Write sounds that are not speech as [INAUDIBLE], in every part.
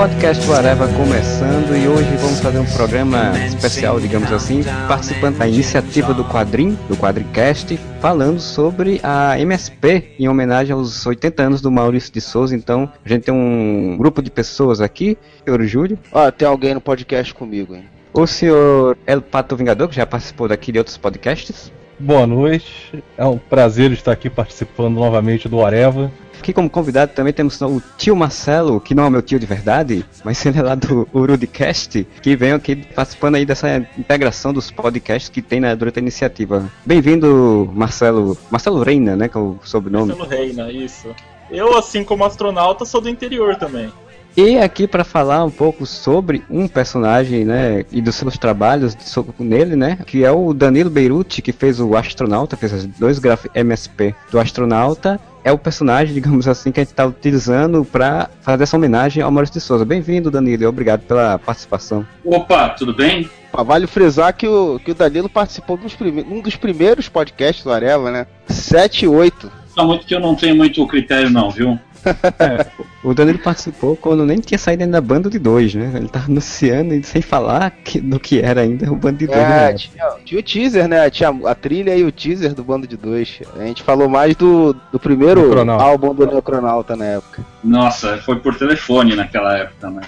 Podcast Areva começando e hoje vamos fazer um programa especial, digamos assim, participando da iniciativa do Quadrim, do Quadricast, falando sobre a MSP em homenagem aos 80 anos do Maurício de Souza. Então, a gente tem um grupo de pessoas aqui, senhor Júlio. Ó, tem alguém no podcast comigo, hein? O senhor El Pato Vingador, que já participou daqui de outros podcasts. Boa noite, é um prazer estar aqui participando novamente do Areva. Aqui como convidado também temos o tio Marcelo, que não é meu tio de verdade, mas ele é lá do Urudcast, que vem aqui participando aí dessa integração dos podcasts que tem na, durante a iniciativa. Bem-vindo, Marcelo. Marcelo Reina, né? Que é o sobrenome. Marcelo Reina, isso. Eu, assim como astronauta, sou do interior também. E aqui para falar um pouco sobre um personagem, né, e dos seus trabalhos nele, né, que é o Danilo Beirute, que fez o Astronauta, fez os dois gráficos MSP do Astronauta, é o personagem, [LAUGHS] digamos assim, que a gente está utilizando para fazer essa homenagem ao Maurício de Souza. Bem-vindo, Danilo, e obrigado pela participação. Opa, tudo bem? Vale frisar que o, que o Danilo participou de um dos primeiros podcasts do Areva, né? 7 e 8. Só muito que eu não tenho muito critério não, viu? [LAUGHS] É, o Danilo participou quando nem tinha saído ainda bando de dois, né? Ele tava anunciando e sem falar que, do que era ainda o bando de dois. É, tinha, tinha, o teaser, né? Tinha a trilha e o teaser do bando de dois. A gente falou mais do, do primeiro álbum do Neocronauta na época. Nossa, foi por telefone naquela época, né?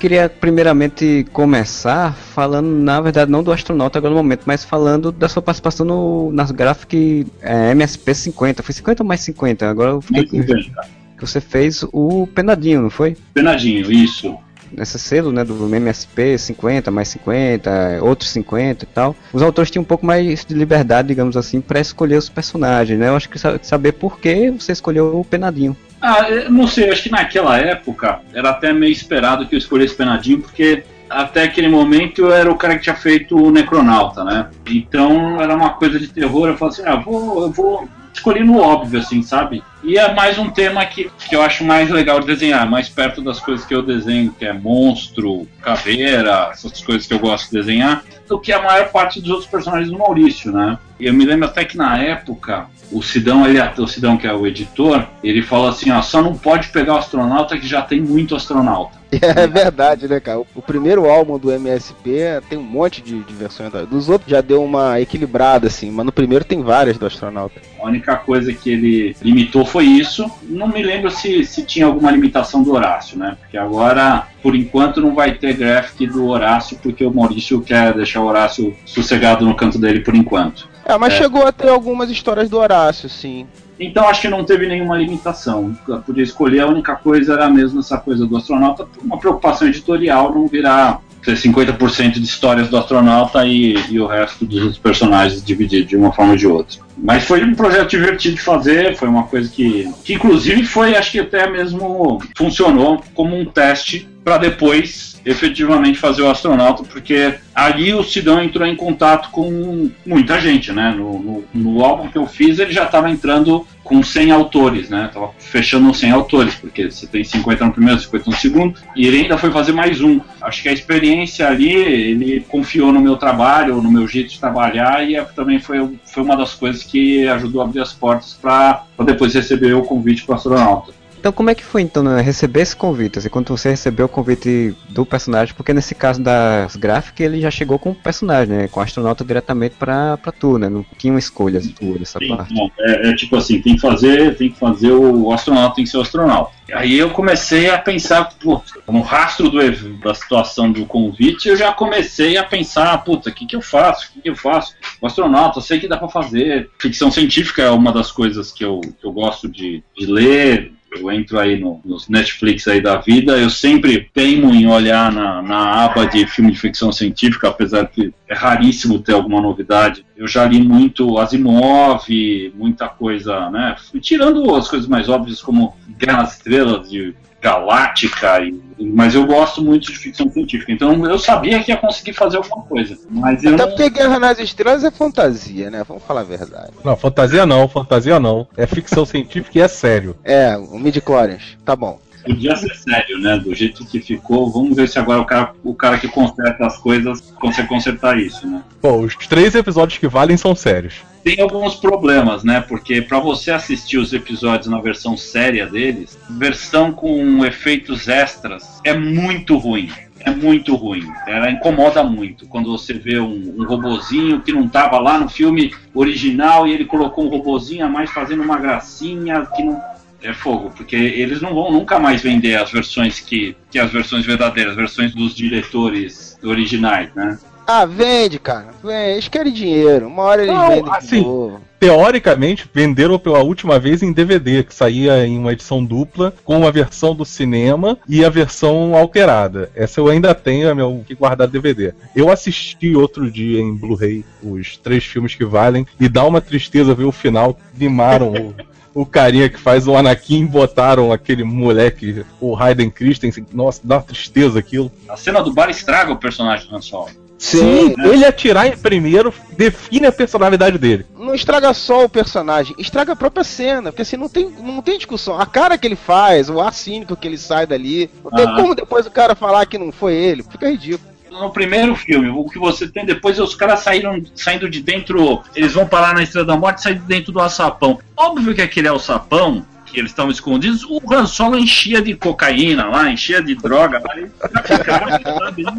Queria primeiramente começar falando, na verdade, não do astronauta agora no momento, mas falando da sua participação no, nas Graphic é, MSP 50. Foi 50 ou mais 50? Agora eu fiquei. Mais 50 que você fez o Penadinho, não foi? Penadinho, isso. Nesse selo, né, do MSP 50, mais 50, outros 50 e tal. Os autores tinham um pouco mais de liberdade, digamos assim, para escolher os personagens, né? Eu acho que saber por que você escolheu o Penadinho. Ah, não sei, acho que naquela época era até meio esperado que eu escolhesse Penadinho, porque até aquele momento eu era o cara que tinha feito o Necronauta, né? Então era uma coisa de terror, eu falei assim, ah, vou, eu vou escolhi no óbvio, assim, sabe? E é mais um tema que, que eu acho mais legal de desenhar, mais perto das coisas que eu desenho, que é monstro, caveira, essas coisas que eu gosto de desenhar, do que a maior parte dos outros personagens do Maurício, né? E eu me lembro até que na época, o Sidão, ele, o Sidão, que é o editor, ele fala assim, ó, só não pode pegar o astronauta que já tem muito astronauta. [LAUGHS] É verdade, né, cara? O primeiro álbum do MSP tem um monte de, de versões. Dos outros já deu uma equilibrada, assim, mas no primeiro tem várias do astronauta. A única coisa que ele limitou foi isso. Não me lembro se, se tinha alguma limitação do Horácio, né? Porque agora, por enquanto, não vai ter graphic do Horácio, porque o Maurício quer deixar o Horácio sossegado no canto dele por enquanto. É, mas é. chegou a ter algumas histórias do Horácio, sim. Então acho que não teve nenhuma limitação. Eu podia escolher, a única coisa era mesmo essa coisa do astronauta, uma preocupação editorial não virar 50% de histórias do astronauta e, e, o resto dos personagens dividido de uma forma ou de outra. Mas foi um projeto divertido de fazer, foi uma coisa que, que inclusive foi, acho que até mesmo funcionou como um teste para depois efetivamente fazer o astronauta, porque ali o Sidão entrou em contato com muita gente, né? No, no, no álbum que eu fiz, ele já estava entrando com 100 autores, né? Tava fechando 100 autores, porque você tem 50 no primeiro, 50 no segundo, e ele ainda foi fazer mais um. Acho que a experiência ali, ele confiou no meu trabalho, no meu jeito de trabalhar, e é, também foi, foi uma das coisas que ajudou a abrir as portas para depois receber o convite para astronauta. Então como é que foi então né, receber esse convite? Assim, quando você recebeu o convite do personagem, porque nesse caso das gráficas ele já chegou com o personagem, né? Com o astronauta diretamente pra, pra tu, né? Não tinha uma escolha tua nessa Sim, parte. é, é tipo assim, tem que fazer, tem que fazer o, astronauta tem que ser o astronauta. Aí eu comecei a pensar, pô, no rastro do, da situação do convite, eu já comecei a pensar, puta, o que, que eu faço? O que, que eu faço? O astronauta, eu sei que dá pra fazer. Ficção científica é uma das coisas que eu, que eu gosto de, de ler. Eu entro aí no, nos Netflix aí da vida, eu sempre teimo em olhar na, na aba de filme de ficção científica, apesar que é raríssimo ter alguma novidade. Eu já li muito Asimov, muita coisa, né? Tirando as coisas mais óbvias como Guerra nas Estrelas, de Galáctica, e- mas eu gosto muito de ficção científica. Então eu sabia que ia conseguir fazer alguma coisa. Mas eu Até não... porque Guerra nas Estrelas é fantasia, né? Vamos falar a verdade. Não, fantasia não, fantasia não. É ficção científica e é sério. É, o midi-chlorians. Tá bom. Podia ser sério, né? Do jeito que ficou. Vamos ver se agora o cara, o cara que conserta as coisas consegue consertar isso, né? Bom, os três episódios que valem são sérios. Tem alguns problemas, né? Porque pra você assistir os episódios na versão séria deles, versão com efeitos extras é muito ruim. É muito ruim. Ela incomoda muito quando você vê um, um robozinho que não tava lá no filme original e ele colocou um robozinho a mais fazendo uma gracinha que não é fogo, porque eles não vão nunca mais vender as versões que, que as versões verdadeiras, as versões dos diretores originais, né? Ah, vende, cara. Vende. Eles querem dinheiro. Uma hora eles Não, vendem assim, de novo. Teoricamente, venderam pela última vez em DVD, que saía em uma edição dupla, com a versão do cinema e a versão alterada. Essa eu ainda tenho, é meu que guardar DVD. Eu assisti outro dia em Blu-ray os três filmes que valem, e dá uma tristeza ver o final. Limaram o, [LAUGHS] o carinha que faz o Anakin, botaram aquele moleque, o Hayden Christensen. Nossa, dá uma tristeza aquilo. A cena do bar estraga o personagem do Han Solo. Sim, ele atirar em primeiro define a personalidade dele. Não estraga só o personagem, estraga a própria cena, porque assim não tem, não tem discussão. A cara que ele faz, o ar cínico que ele sai dali, não tem Ah. como depois o cara falar que não foi ele, fica ridículo. No primeiro filme, o que você tem depois é os caras saíram saindo de dentro. Eles vão parar na Estrela da Morte e saem de dentro do alçapão. Óbvio que aquele alçapão, que eles estavam escondidos, o Han Solo enchia de cocaína lá, enchia de droga lá. Ele,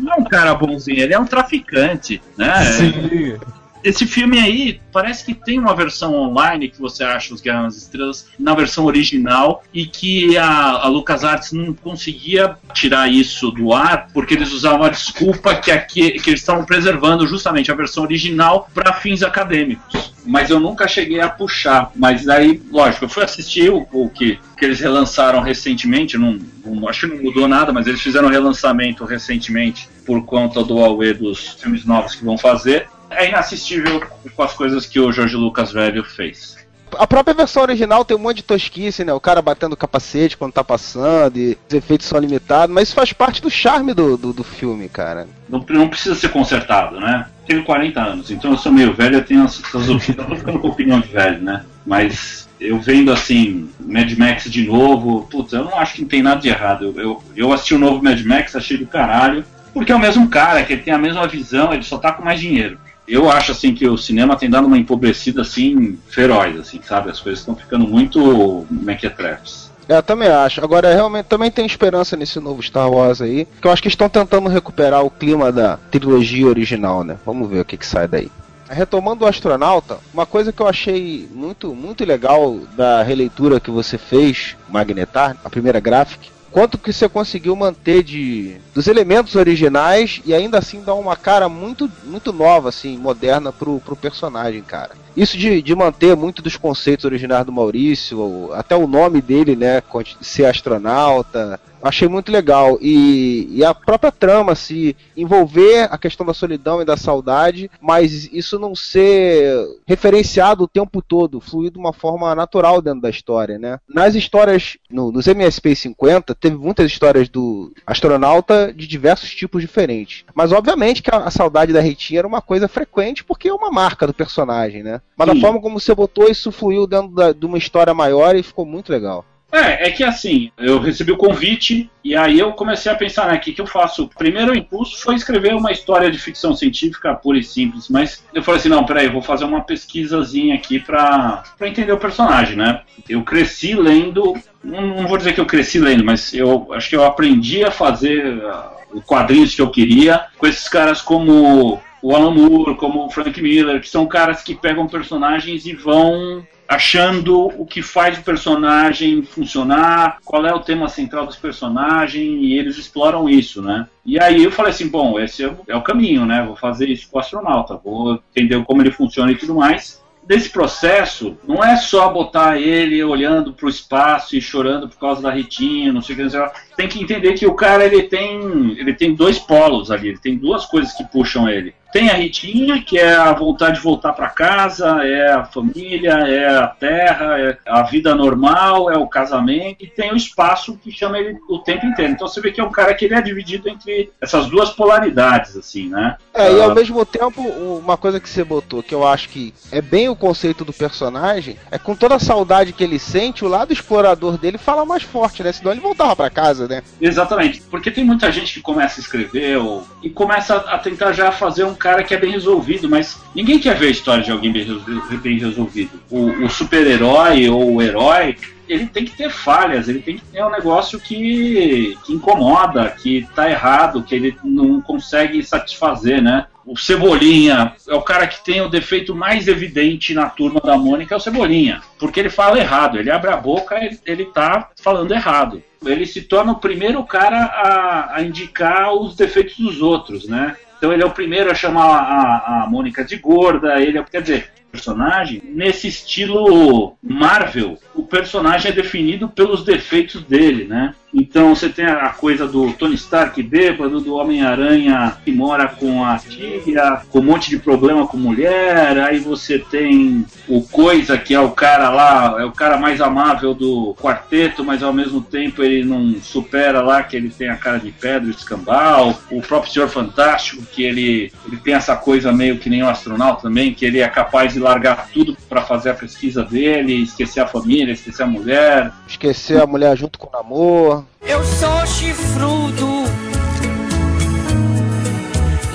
não é um cara bonzinho, ele é um traficante, né? Sim. Esse filme aí parece que tem uma versão online que você acha os Guerra nas Estrelas na versão original e que a, a LucasArts não conseguia tirar isso do ar porque eles usavam a desculpa que aqui que eles estavam preservando justamente a versão original para fins acadêmicos. Mas eu nunca cheguei a puxar. Mas aí, lógico, eu fui assistir o, o que, que eles relançaram recentemente. Não, não- acho que não mudou nada, mas eles fizeram um relançamento recentemente por conta do Huawei dos filmes novos que vão fazer é inassistível com as coisas que o Jorge Lucas velho fez. A própria versão original tem um monte de tosquice, né? O cara batendo o capacete quando tá passando, e os efeitos são limitados, mas isso faz parte do charme do, do, do filme, cara. Não, não precisa ser consertado, né? Tenho 40 anos, então eu sou meio velho, eu tenho essas [LAUGHS] opiniões. Eu tô ficando com opinião de velho, né? Mas eu vendo assim, Mad Max de novo, putz, eu não acho que não tem nada de errado. Eu, eu, eu assisti o novo Mad Max, achei do caralho, porque é o mesmo cara, que ele tem a mesma visão, ele só tá com mais dinheiro. Eu acho assim que o cinema tem dado uma empobrecida assim feroz, assim, sabe? As coisas estão ficando muito mequetrefes. É, eu também acho. Agora, realmente, também tenho esperança nesse novo Star Wars aí, que eu acho que estão tentando recuperar o clima da trilogia original, né? Vamos ver o que, que sai daí. Retomando o astronauta, uma coisa que eu achei muito, muito legal da releitura que você fez, Magnetar, a primeira graphic, quanto que você conseguiu manter de dos elementos originais e ainda assim dar uma cara muito muito nova assim, moderna pro, pro personagem, cara. Isso de, de manter muito dos conceitos originais do Maurício, até o nome dele, né, ser astronauta, achei muito legal. E, e a própria trama se envolver a questão da solidão e da saudade, mas isso não ser referenciado o tempo todo, fluir de uma forma natural dentro da história, né? Nas histórias, no- nos MSP 50, teve muitas histórias do astronauta de diversos tipos diferentes. Mas obviamente que a, a saudade da Ritinha era uma coisa frequente porque é uma marca do personagem, né? Mas Sim. da forma como você botou, isso fluiu dentro da- de uma história maior e ficou muito legal. É, é que assim, eu recebi o convite e aí eu comecei a pensar, né, o que, que eu faço? O primeiro impulso foi escrever uma história de ficção científica pura e simples, mas eu falei assim, não, peraí, eu vou fazer uma pesquisazinha aqui pra, pra entender o personagem, né? Eu cresci lendo, não, não vou dizer que eu cresci lendo, mas eu acho que eu aprendi a fazer uh, quadrinhos que eu queria com esses caras como o Alan Moore, como o Frank Miller, que são caras que pegam personagens e vão achando o que faz o personagem funcionar, qual é o tema central desse personagem, e eles exploram isso, né? E aí eu falei assim, bom, esse é o, é caminho, né? Vou fazer isso com o astronauta, vou entender como ele funciona e tudo mais. Desse processo, não é só botar ele olhando para o espaço e chorando por causa da Ritinha, não sei o que, não sei o que. Tem que entender que o cara ele tem, ele tem dois polos ali, ele tem duas coisas que puxam ele. Tem a Ritinha, que é a vontade de voltar para casa, é a família, é a terra, é a vida normal, é o casamento, e tem o espaço que chama ele o tempo inteiro. Então você vê que é um cara que ele é dividido entre essas duas polaridades, assim, né? É, e ao Ah, mesmo tempo, uma coisa que você botou, que eu acho que é bem o conceito do personagem, é com toda a saudade que ele sente, o lado explorador dele fala mais forte, né? Senão ele voltava pra casa, né? Exatamente, porque tem muita gente que começa a escrever ou, e começa a tentar já fazer um cara que é bem resolvido, mas ninguém quer ver a história de alguém bem, resol- bem resolvido. O, o super-herói ou o herói, ele tem que ter falhas, ele tem que ter um negócio que, que incomoda, que tá errado, que ele não consegue satisfazer, né? O Cebolinha é o cara que tem o defeito mais evidente na turma da Mônica, é o Cebolinha. Porque ele fala errado, ele abre a boca, ele, ele tá falando errado. Ele se torna o primeiro cara a, a indicar os defeitos dos outros, né? Então ele é o primeiro a chamar a, a Mônica de gorda, ele é, quer dizer, personagem, nesse estilo Marvel, o personagem é definido pelos defeitos dele, né? Então você tem a coisa do Tony Stark bêbado, do Homem-Aranha que mora com a tia, com um monte de problema com mulher, aí você tem o Coisa, que é o cara lá, é o cara mais amável do quarteto, mas ao mesmo tempo ele não supera lá que ele tem a cara de pedra, escambau, o próprio Senhor Fantástico, que ele, ele tem essa coisa meio que nem o astronauta também, que ele é capaz de largar tudo para fazer a pesquisa dele, esquecer a família, esquecer a mulher, Esquecer a mulher junto com o namoro. Eu sou chifrudo,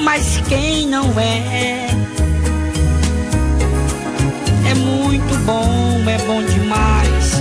mas quem não é? É muito bom, é bom demais.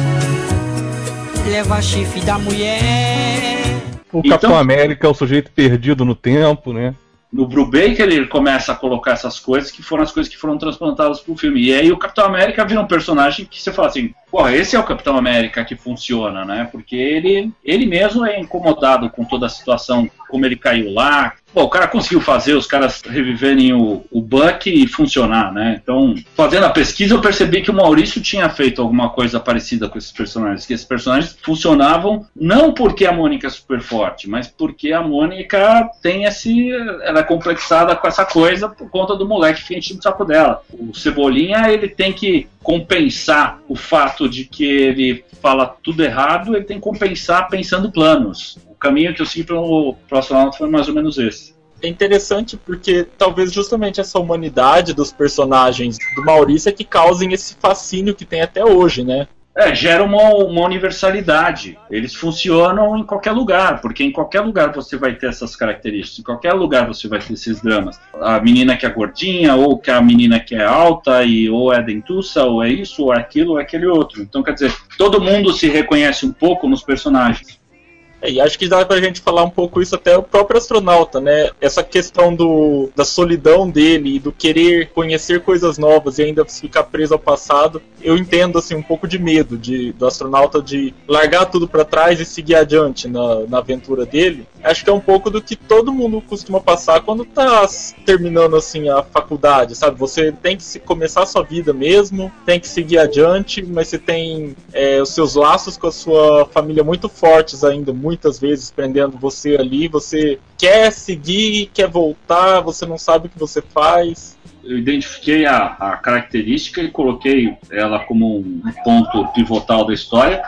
Levar chifre da mulher. O Então- Capitão América é o sujeito perdido no tempo, né? no Brubaker ele começa a colocar essas coisas que foram as coisas que foram transplantadas pro filme. E aí o Capitão América vira um personagem que você fala assim, porra, esse é o Capitão América que funciona, né? Porque ele, ele mesmo é incomodado com toda a situação, como ele caiu lá. Pô, o cara conseguiu fazer os caras reviverem o, o Buck e funcionar, né? Então, fazendo a pesquisa, eu percebi que o Maurício tinha feito alguma coisa parecida com esses personagens. Que esses personagens funcionavam não porque a Mônica é super forte, mas porque a Mônica tem esse. Ela é complexada com essa coisa por conta do moleque que enche no saco dela. O Cebolinha, ele tem que compensar o fato de que ele fala tudo errado, ele tem que compensar pensando planos. O caminho que eu segui pro, pro astronauta foi mais ou menos esse. É interessante porque talvez justamente essa humanidade dos personagens do Maurício é que causem esse fascínio que tem até hoje, né? É, gera uma, uma universalidade. Eles funcionam em qualquer lugar, porque em qualquer lugar você vai ter essas características, em qualquer lugar você vai ter esses dramas. A menina que é gordinha, ou que a menina que é alta, e ou é dentuça, ou é isso, ou é aquilo, ou é aquele outro. Então, quer dizer, todo mundo se reconhece um pouco nos personagens. É, e acho que dá pra gente falar um pouco isso até o próprio astronauta, né? Essa questão do, da solidão dele e do querer conhecer coisas novas e ainda ficar preso ao passado. Eu entendo, assim, um pouco de medo de, do astronauta de largar tudo pra trás e seguir adiante na, na aventura dele. Acho que é um pouco do que todo mundo costuma passar quando tá terminando, assim, a faculdade, sabe? Você tem que começar a sua vida mesmo, tem que seguir adiante, mas você tem é, os seus laços com a sua família muito fortes ainda, muitas vezes prendendo você ali. Você quer seguir, quer voltar, você não sabe o que você faz. Eu identifiquei a, a característica e coloquei ela como um ponto pivotal da história.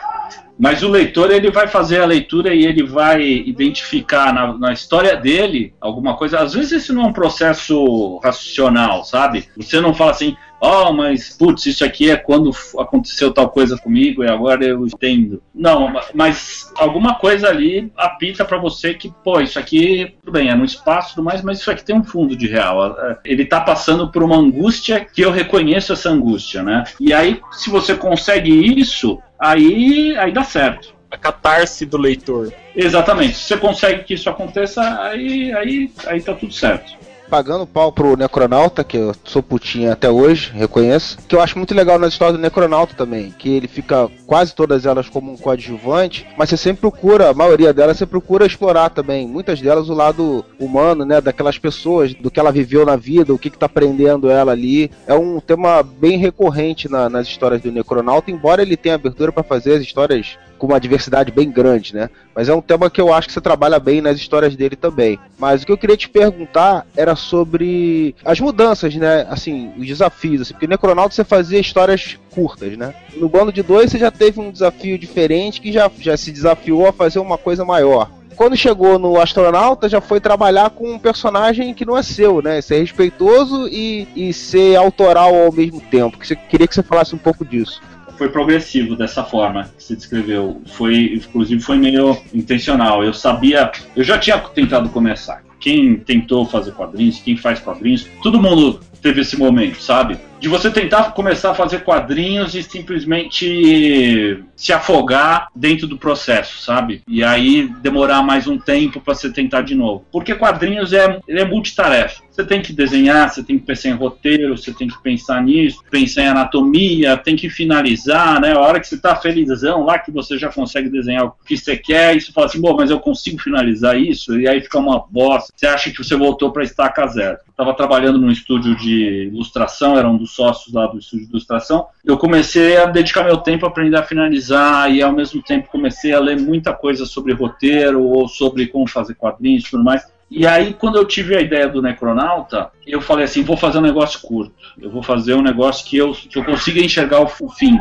Mas o leitor ele vai fazer a leitura e ele vai identificar na, na história dele alguma coisa. Às vezes isso não é um processo racional, sabe? Você não fala assim, oh, mas putz, isso aqui é quando aconteceu tal coisa comigo e agora eu entendo. Não, ma- mas alguma coisa ali apita pra você que, pô, isso aqui, tudo bem, é no espaço e tudo mais, mas isso aqui tem um fundo de real. Ele tá passando por uma angústia que eu reconheço essa angústia, né? E aí, se você consegue isso, aí, aí dá certo. A catarse do leitor. Exatamente. Se você consegue que isso aconteça, aí, aí, aí tá tudo certo. Pagando pau pro Necronauta, que eu sou putinha até hoje, reconheço. Que eu acho muito legal na história do Necronauta também. Que ele fica quase todas elas como um coadjuvante, mas você sempre procura, a maioria delas você procura explorar também. Muitas delas o lado humano, né? Daquelas pessoas, do que ela viveu na vida, o que, que tá prendendo ela ali. É um tema bem recorrente na- nas histórias do Necronauta, embora ele tenha abertura para fazer as histórias com uma diversidade bem grande, né? Mas é um tema que eu acho que você trabalha bem nas histórias dele também. Mas o que eu queria te perguntar era sobre as mudanças, né? Assim, os desafios. Assim, porque Necronauta você fazia histórias curtas, né? No Bando de Dois você já teve um desafio diferente que já, já se desafiou a fazer uma coisa maior. Quando chegou no Astronauta, já foi trabalhar com um personagem que não é seu, né? Ser respeitoso e, e ser autoral ao mesmo tempo. Que você, queria que você falasse um pouco disso. Foi progressivo dessa forma que você descreveu. Foi, inclusive, foi meio intencional. Eu sabia, eu já tinha tentado começar. Quem tentou fazer quadrinhos, quem faz quadrinhos, todo mundo teve esse momento, sabe? De você tentar começar a fazer quadrinhos e simplesmente se afogar dentro do processo, sabe? E aí demorar mais um tempo para você tentar de novo. Porque quadrinhos é, ele é multitarefa. Você tem que desenhar, você tem que pensar em roteiro, você tem que pensar nisso, pensar em anatomia, tem que finalizar, né? A hora que você tá felizão lá, que você já consegue desenhar o que você quer, e você fala assim, bom, mas eu consigo finalizar isso, e aí fica uma bosta. Você acha que você voltou para estaca zero. Eu tava trabalhando num estúdio de ilustração, era um dos sócios lá do estúdio de ilustração. Eu comecei a dedicar meu tempo a aprender a finalizar, e ao mesmo tempo comecei a ler muita coisa sobre roteiro, ou sobre como fazer quadrinhos e tudo mais. E aí, quando eu tive a ideia do Necronauta, eu falei assim: vou fazer um negócio curto. Eu vou fazer um negócio que eu, que eu consiga enxergar o fim.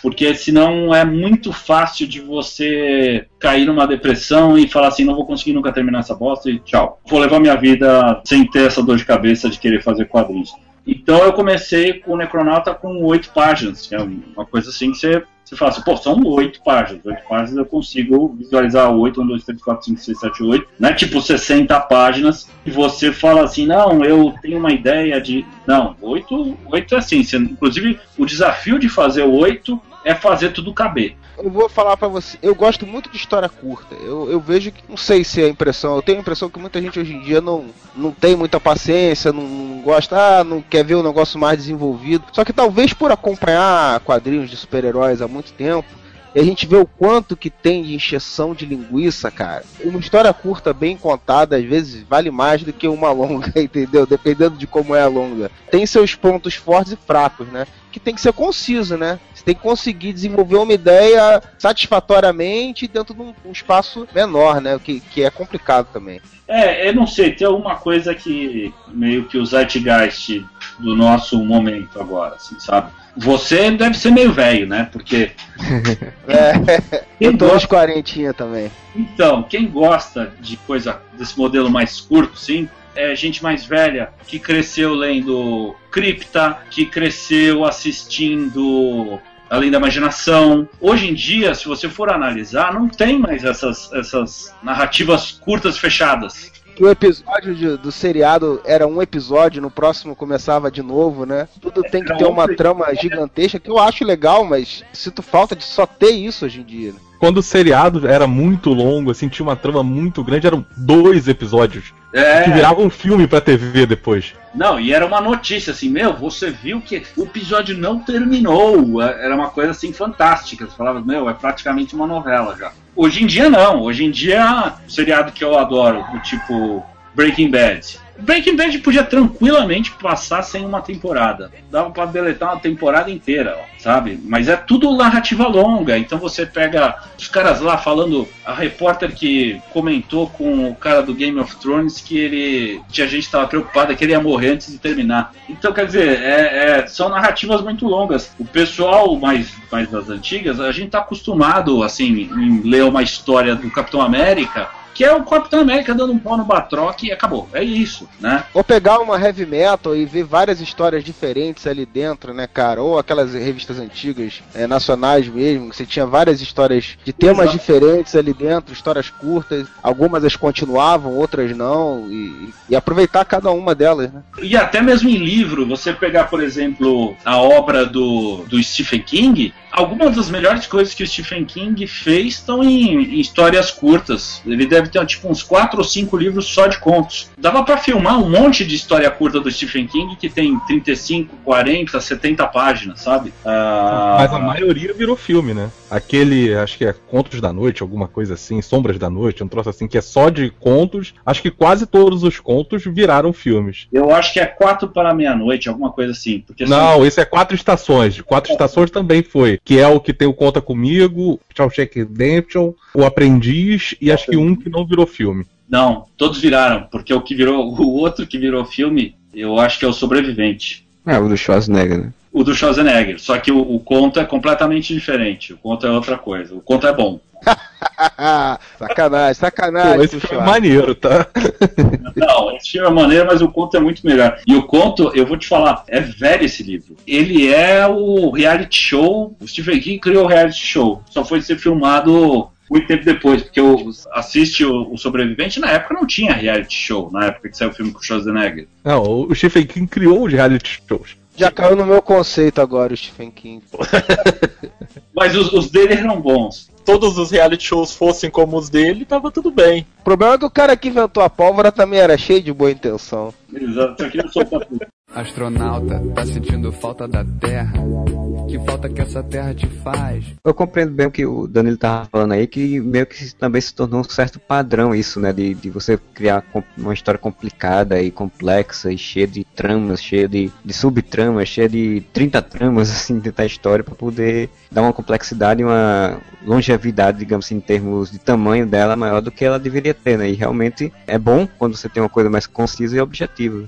Porque senão é muito fácil de você cair numa depressão e falar assim: não vou conseguir nunca terminar essa bosta e tchau. Vou levar minha vida sem ter essa dor de cabeça de querer fazer quadrinhos. Então eu comecei com o Necronauta com oito páginas, que é uma coisa assim que você, você fala assim, pô, são oito páginas, oito páginas eu consigo visualizar oito, um, dois, três, quatro, cinco, seis, sete, oito, não é tipo 60 páginas, e você fala assim, não, eu tenho uma ideia de... Não, oito, oito é assim, você, inclusive o desafio de fazer oito é fazer tudo caber. Eu vou falar pra você, eu gosto muito de história curta. Eu, eu vejo que, não sei se é a impressão, eu tenho a impressão que muita gente hoje em dia não, não tem muita paciência, não gosta, ah, não quer ver um negócio mais desenvolvido. Só que talvez por acompanhar quadrinhos de super-heróis há muito tempo, e a gente vê o quanto que tem de encheção de linguiça, cara. Uma história curta, bem contada, às vezes vale mais do que uma [LAUGHS] longa, entendeu? Dependendo de como é a longa. Tem seus pontos fortes e fracos, né? Que tem que ser conciso, né? Você tem que conseguir desenvolver uma ideia satisfatoriamente dentro de um, um espaço menor, né? O que, que é complicado também. É, eu não sei, tem alguma coisa que meio que o zeitgeist do nosso momento agora, assim, sabe? Você deve ser meio velho, né? Porque [LAUGHS] É, eu tô gosta, quarentinha também. então, quem gosta de coisa desse modelo mais curto, sim, é gente mais velha que cresceu lendo Cripta, que cresceu assistindo Além da Imaginação. Hoje em dia, se você for analisar, não tem mais essas, essas narrativas curtas fechadas. Que o episódio de- do seriado era um episódio, no próximo começava de novo, né? Tudo tem que ter uma trama gigantesca, que eu acho legal, mas sinto falta de só ter isso hoje em dia. né? Quando o seriado era muito longo, assim, tinha uma trama muito grande, eram dois episódios. É. Que viravam um filme pra TV depois. Não, e era uma notícia assim, meu, você viu que o episódio não terminou. É, Era uma coisa assim fantástica. Você falava, meu, é praticamente uma novela já. Hoje em dia não. Hoje em dia, o seriado que eu adoro, do tipo Breaking Bad. Breaking Bad podia tranquilamente passar sem uma temporada. Dava pra deletar uma temporada inteira, ó, sabe? Mas é tudo narrativa longa. Então você pega os caras lá falando, a repórter que comentou com o cara do Game of Thrones que ele tinha gente que tava preocupada que ele ia morrer antes de terminar. Então, quer dizer, é- é- são narrativas muito longas. O pessoal mais, mais das antigas, a gente tá acostumado, assim, em ler uma história do Capitão América que é o Capitão América dando um pau no Batroc e acabou. É isso, né? Ou pegar uma heavy metal e ver várias histórias diferentes ali dentro, né, cara? Ou aquelas revistas antigas, é, nacionais mesmo, que você tinha várias histórias de temas Exato. diferentes ali dentro, histórias curtas, algumas as continuavam, outras não, e, e aproveitar cada uma delas, né? E até mesmo em livro, você pegar, por exemplo, a obra do, do Stephen King, algumas das melhores coisas que o Stephen King fez estão em, em histórias curtas. Ele deve ter tipo uns quatro ou cinco livros só de contos. Dava pra filmar um monte de história curta do Stephen King que tem 35, 40, 70 páginas, sabe? Ah, Mas a maioria virou filme, né? Aquele, acho que é Contos da Noite, alguma coisa assim, Sombras da Noite, um troço assim, que é só de contos. Acho que quase todos os contos viraram filmes. Eu acho que é quatro para meia-noite, alguma coisa assim. Porque Não, esse é Quatro Estações. Quatro Estações também foi. Que é o que tem o Conta Comigo, Shawshank Redemption, O Aprendiz e acho que um que não virou filme. Não, todos viraram, porque o que virou, [LAUGHS] o outro que virou filme, eu acho que é o Sobrevivente. É, o do Schwarzenegger, né? O do Schwarzenegger. Só que o, o conto é completamente diferente. O conto é outra coisa. O conto é bom. [LAUGHS] sacanagem, sacanagem. Pô, esse Puxa. foi maneiro, tá? [LAUGHS] Não, esse filme é maneiro, mas o conto é muito melhor. E o conto, eu vou te falar, é velho esse livro. Ele é o reality show. O Stephen King criou o reality show. Só foi ser filmado muito tempo depois, porque eu assisti o, o Sobrevivente na época não tinha reality show, na época que saiu o filme com o Schwarzenegger. Não, o Stephen King criou os reality shows. Já caiu no meu conceito agora o Stephen King. [LAUGHS] Mas os, os dele eram bons. Todos os reality shows fossem como os dele, tava tudo bem. O problema é que o cara que inventou a pólvora também era cheio de boa intenção. Exato, só que não soltar tudo. Astronauta, tá sentindo falta da Terra? Que falta que essa Terra te faz? Eu compreendo bem o que o Danilo tava falando aí, que meio que também se tornou um certo padrão isso, né? De, de você criar uma história complicada e complexa e cheia de tramas, cheia de, de subtramas, cheia de 30 tramas, [LAUGHS] assim, dentro da história para poder dar uma complexidade e uma longevidade, digamos assim, em termos de tamanho dela maior do que ela deveria ter, né? E realmente é bom quando você tem uma coisa mais concisa e objetiva.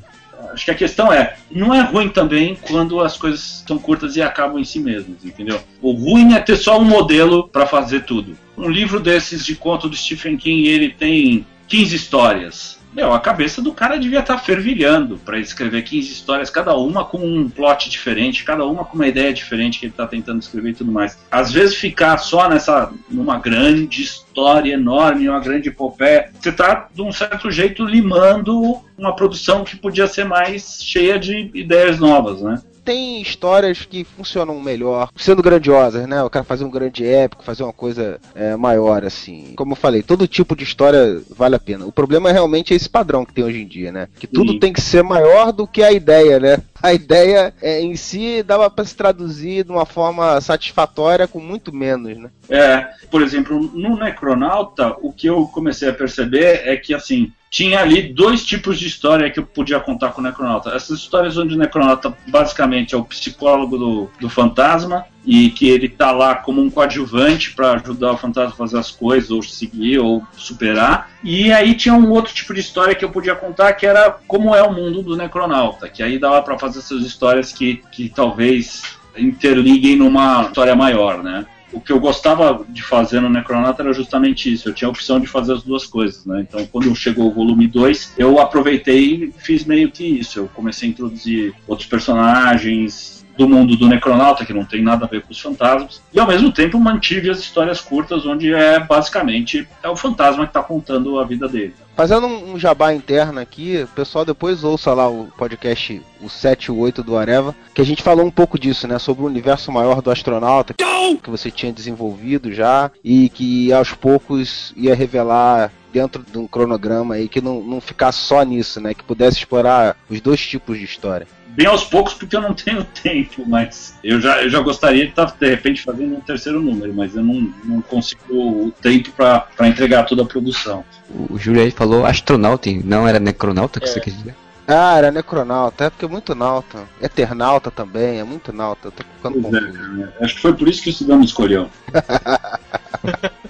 Acho que a questão é, não é ruim também quando as coisas são curtas e acabam em si mesmas, entendeu? O ruim é ter só um modelo para fazer tudo. Um livro desses de conto do Stephen King, ele tem 15 histórias. Meu, a cabeça do cara devia estar fervilhando para escrever 15 histórias, cada uma com um plot diferente, cada uma com uma ideia diferente que ele está tentando escrever e tudo mais. Às vezes ficar só nessa numa grande história enorme, uma grande epopeia, você tá de um certo jeito limando uma produção que podia ser mais cheia de ideias novas, né? Tem histórias que funcionam melhor, sendo grandiosas, né? O cara fazer um grande épico, fazer uma coisa é, maior, assim. Como eu falei, todo tipo de história vale a pena. O problema é realmente esse padrão que tem hoje em dia, né? Que tudo Sim. tem que ser maior do que a ideia, né? [LAUGHS] A ideia é, em si dava para se traduzir de uma forma satisfatória com muito menos, né? É, por exemplo, no Necronauta, o que eu comecei a perceber é que, assim, tinha ali dois tipos de história que eu podia contar com o Necronauta. Essas histórias onde o Necronauta basicamente é o psicólogo do, do fantasma e que ele tá lá como um coadjuvante para ajudar o fantasma a fazer as coisas, ou seguir, ou superar. E aí tinha um outro tipo de história que eu podia contar que era como é o mundo do Necronauta, que aí dava para fazer essas histórias que, que talvez interliguem numa história maior, né? O que eu gostava de fazer no Necronauta era justamente isso. Eu tinha a opção de fazer as duas coisas, né? Então, quando chegou o volume 2, eu aproveitei e fiz meio que isso. Eu comecei a introduzir outros personagens do mundo do Necronauta, que não tem nada a ver com os fantasmas, e ao mesmo tempo mantive as histórias curtas, onde é basicamente é o fantasma que está contando a vida dele. Fazendo um jabá interno aqui, o pessoal depois ouça lá o podcast, o 7 e o 8 do Areva, que a gente falou um pouco disso, né? Sobre o universo maior do astronauta que você tinha desenvolvido já e que aos poucos ia revelar dentro de um cronograma aí que não, não ficasse só nisso, né? Que pudesse explorar os dois tipos de história. Bem aos poucos, porque eu não tenho [LAUGHS] tempo, mas eu já, eu já gostaria de estar, de repente, fazendo um terceiro número, mas eu não, não consigo o tempo para entregar toda a produção. O Júlio aí falou astronauta, não era necronauta que você quer dizer? Ah, era necronauta, é porque é muito nauta. Eternauta também, é muito nauta, eu tô ficando Pois é, confuso. Acho que foi por isso que o Cidão escolheu. [LAUGHS]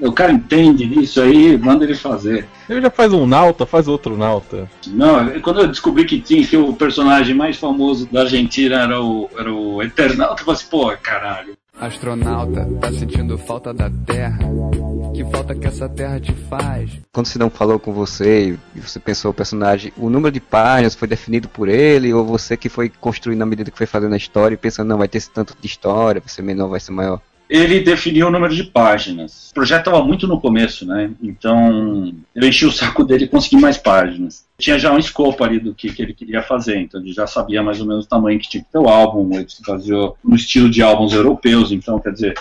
o cara entende disso aí, manda ele fazer. Ele já faz um nauta, faz outro nauta. Não, quando eu descobri que tinha que o personagem mais famoso da Argentina era o, era o Eternauta, eu falei assim, pô, caralho. Astronauta, tá sentindo falta da Terra? Que falta que essa Terra te faz? Quando o Sidão falou com você e você pensou o personagem, o número de páginas foi definido por ele ou você que foi construindo na medida que foi fazendo a história e pensando, não, vai ter esse tanto de história, vai ser menor, vai ser maior? Ele definiu o número de páginas. O projeto estava muito no começo, né? Então eu enchi o saco dele e consegui mais páginas. Tinha já um escopo ali do que, que ele queria fazer, então ele já sabia mais ou menos o tamanho que tinha que ter o álbum, ele se baseou no estilo de álbuns europeus, então quer dizer,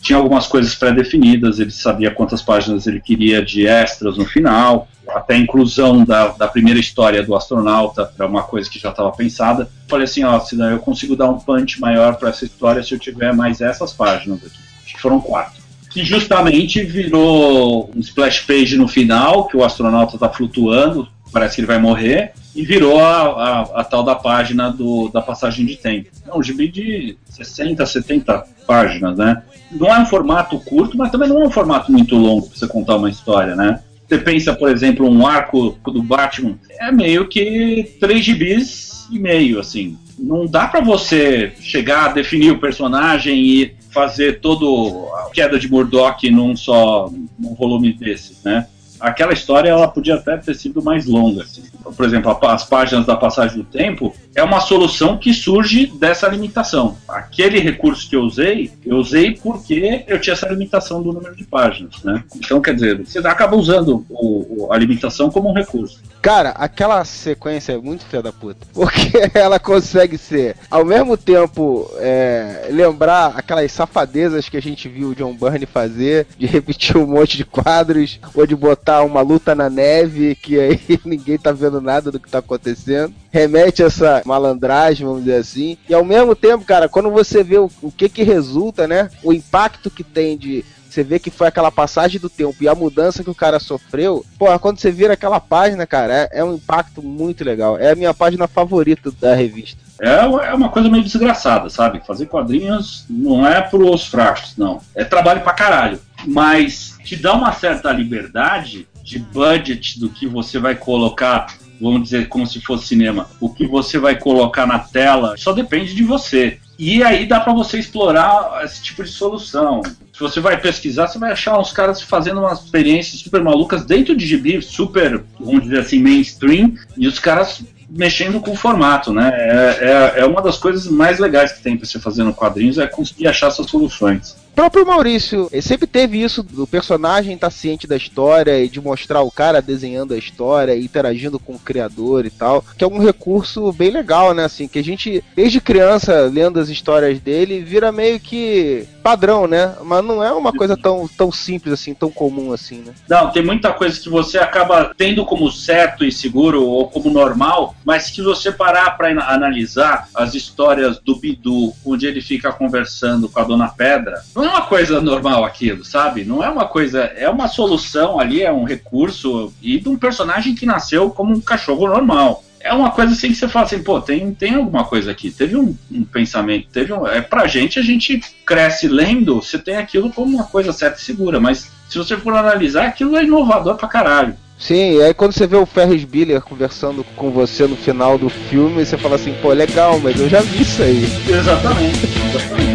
tinha algumas coisas pré-definidas, ele sabia quantas páginas ele queria de extras no final, até a inclusão da, da primeira história do astronauta era uma coisa que já estava pensada. Falei assim, ó, se eu consigo dar um punch maior para essa história se eu tiver mais essas páginas aqui. Acho que foram quatro. Que justamente virou um splash page no final, que o astronauta está flutuando, parece que ele vai morrer, e virou a, a, a, tal da página do, da passagem de tempo. É um gibi de 60, 70 páginas, né? Não é um formato curto, mas também não é um formato muito longo para você contar uma história, né? Você pensa, por exemplo, um arco do Batman, é meio que 3 gibis e meio, assim. Não dá para você chegar, definir o personagem e fazer todo a queda de Murdoch num só num volume desses, né? Aquela história ela podia até ter sido mais longa. Assim. Por exemplo, as páginas da passagem do tempo é uma solução que surge dessa limitação. Aquele recurso que eu usei, eu usei porque eu tinha essa limitação do número de páginas, né? Então, quer dizer, você acaba usando o, a limitação como um recurso. Cara, aquela sequência é muito filha da puta. [LAUGHS] Porque ela consegue ser, ao mesmo tempo, é, lembrar aquelas safadezas que a gente viu o John Byrne fazer, de repetir um monte de quadros, ou de botar uma luta na neve, que aí [LAUGHS] ninguém tá vendo nada do que tá acontecendo. Remete a essa malandragem, vamos dizer assim. E ao mesmo tempo, cara, quando você vê o, o que que resulta, né? O impacto que tem de você vê que foi aquela passagem do tempo e a mudança que o cara sofreu. Porra, quando você vira aquela página, cara, é, é um impacto muito legal. É a minha página favorita da revista. É, é uma coisa meio desgraçada, sabe? Fazer quadrinhos não é pros fracos, não. É trabalho pra caralho. Mas te dá uma certa liberdade de budget do que você vai colocar vamos dizer como se fosse cinema, o que você vai colocar na tela só depende de você. E aí dá para você explorar esse tipo de solução. Se você vai pesquisar, você vai achar uns caras fazendo umas experiências super malucas dentro de gibi, super, vamos dizer assim, mainstream, e os caras mexendo com o formato, né? É, é, é uma das coisas mais legais que tem para você fazer no quadrinhos, é conseguir achar essas soluções. Próprio Maurício, ele sempre teve isso do personagem estar tá ciente da história e de mostrar o cara desenhando a história, interagindo com o criador e tal, que é um recurso bem legal, né? Assim, que a gente, desde criança, lendo as histórias dele, vira meio que padrão, né? Mas não é uma coisa tão, tão simples assim, tão comum assim, né? Não, tem muita coisa que você acaba tendo como certo e seguro ou como normal, mas que você parar para analisar as histórias do Bidu, onde ele fica conversando com a Dona Pedra, não é uma coisa normal aquilo, sabe? Não é uma coisa, é uma solução ali, é um recurso e de um personagem que nasceu como um cachorro normal é uma coisa assim que você fala assim, pô, tem, tem alguma coisa aqui, teve um, um, pensamento, teve um. É, pra gente, a gente cresce lendo, você tem aquilo como uma coisa certa e segura, mas se você for analisar, aquilo é inovador pra caralho. Sim, e aí quando você vê o Ferris Bueller conversando com você no final do filme, você fala assim, pô, legal, mas eu já vi isso aí. Exatamente, exatamente. [LAUGHS]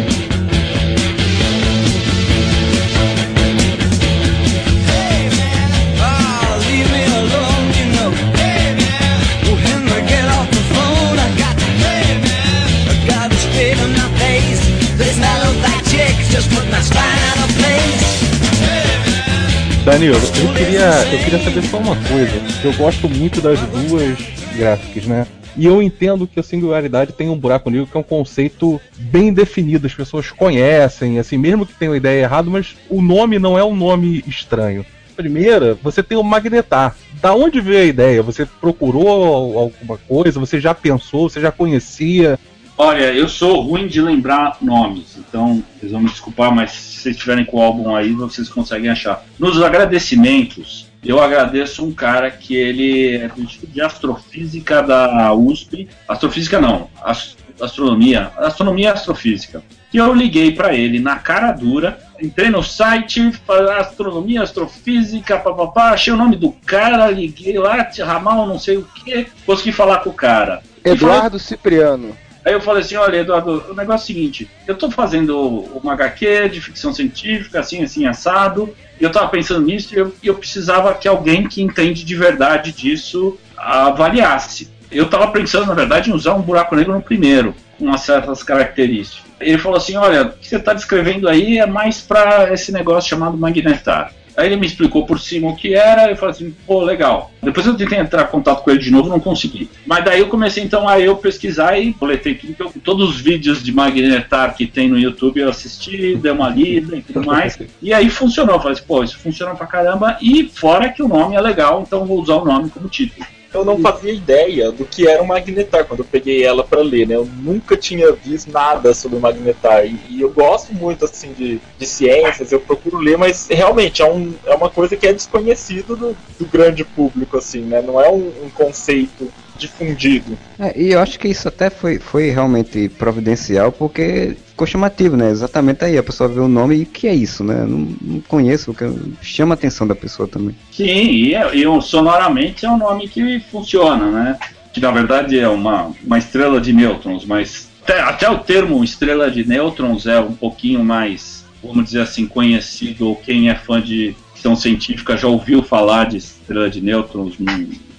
Danilo, eu queria, eu queria saber só uma coisa. Eu gosto muito das duas gráficas, né? E eu entendo que a singularidade tem um buraco negro que é um conceito bem definido, as pessoas conhecem, assim, mesmo que tenham ideia errada, mas o nome não é um nome estranho. Primeira, você tem o Magnetar. Da onde veio a ideia? Você procurou alguma coisa? Você já pensou? Você já conhecia? Olha, eu sou ruim de lembrar nomes, então vocês vão me desculpar, mas se vocês estiverem com o álbum aí, vocês conseguem achar. Nos agradecimentos, eu agradeço um cara que ele é do Instituto de Astrofísica da USP. Astrofísica não, ast astronomia. Astronomia e astrofísica. E eu liguei para ele na cara dura, entrei no site, astronomia, astrofísica, papapá, achei o nome do cara, liguei lá, ramal não sei o que, consegui falar com o cara. Eduardo Cipriano. Aí eu falei assim, olha, Eduardo, o negócio é o seguinte, eu tô fazendo uma HQ de ficção científica, assim, assim, assado, e eu tava pensando nisso e eu, eu precisava que alguém que entende de verdade disso avaliasse. Eu tava pensando, na verdade, em usar um buraco negro no primeiro, com certas características. Ele falou assim, olha, o que você está descrevendo aí é mais para esse negócio chamado magnetar. Aí ele me explicou por cima o que era, eu falei assim, pô, legal. Depois eu tentei entrar em contato com ele de novo, não consegui. Mas daí eu comecei então a eu pesquisar e coletei tudo que eu, todos os vídeos de magnetar que tem no YouTube eu assisti, dei uma lida e tudo mais. [LAUGHS] E aí funcionou. Eu falei assim, pô, isso funciona pra caramba. E fora que o nome é legal, então vou usar o nome como título eu não fazia ideia do que era o Magnetar quando eu peguei ela para ler, né? Eu nunca tinha visto nada sobre o Magnetar. E, e eu gosto muito, assim, de, de ciências, eu procuro ler, mas realmente é, um, é uma coisa que é desconhecido do, do grande público, assim, né? Não é um, um conceito difundido. É, e eu acho que isso até foi, foi realmente providencial, porque ficou chamativo, né? Exatamente aí, a pessoa vê o nome e o que é isso, né? Não, não conheço, chama a atenção da pessoa também. Sim, e, é, e sonoramente é um nome que funciona, né? Que na verdade é uma, uma estrela de nêutrons, mas até, até o termo estrela de nêutrons é um pouquinho mais, vamos dizer assim, conhecido, ou quem é fã de ficção científica já ouviu falar de estrela de nêutrons,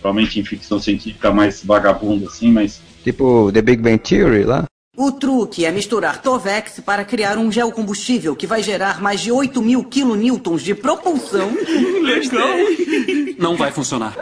provavelmente em ficção científica mais vagabunda assim, mas. Tipo The Big Bang Theory lá? O truque é misturar Tovex para criar um gel combustível que vai gerar mais de 8 mil kilonewtons de propulsão. [LAUGHS] Legal! Não vai funcionar.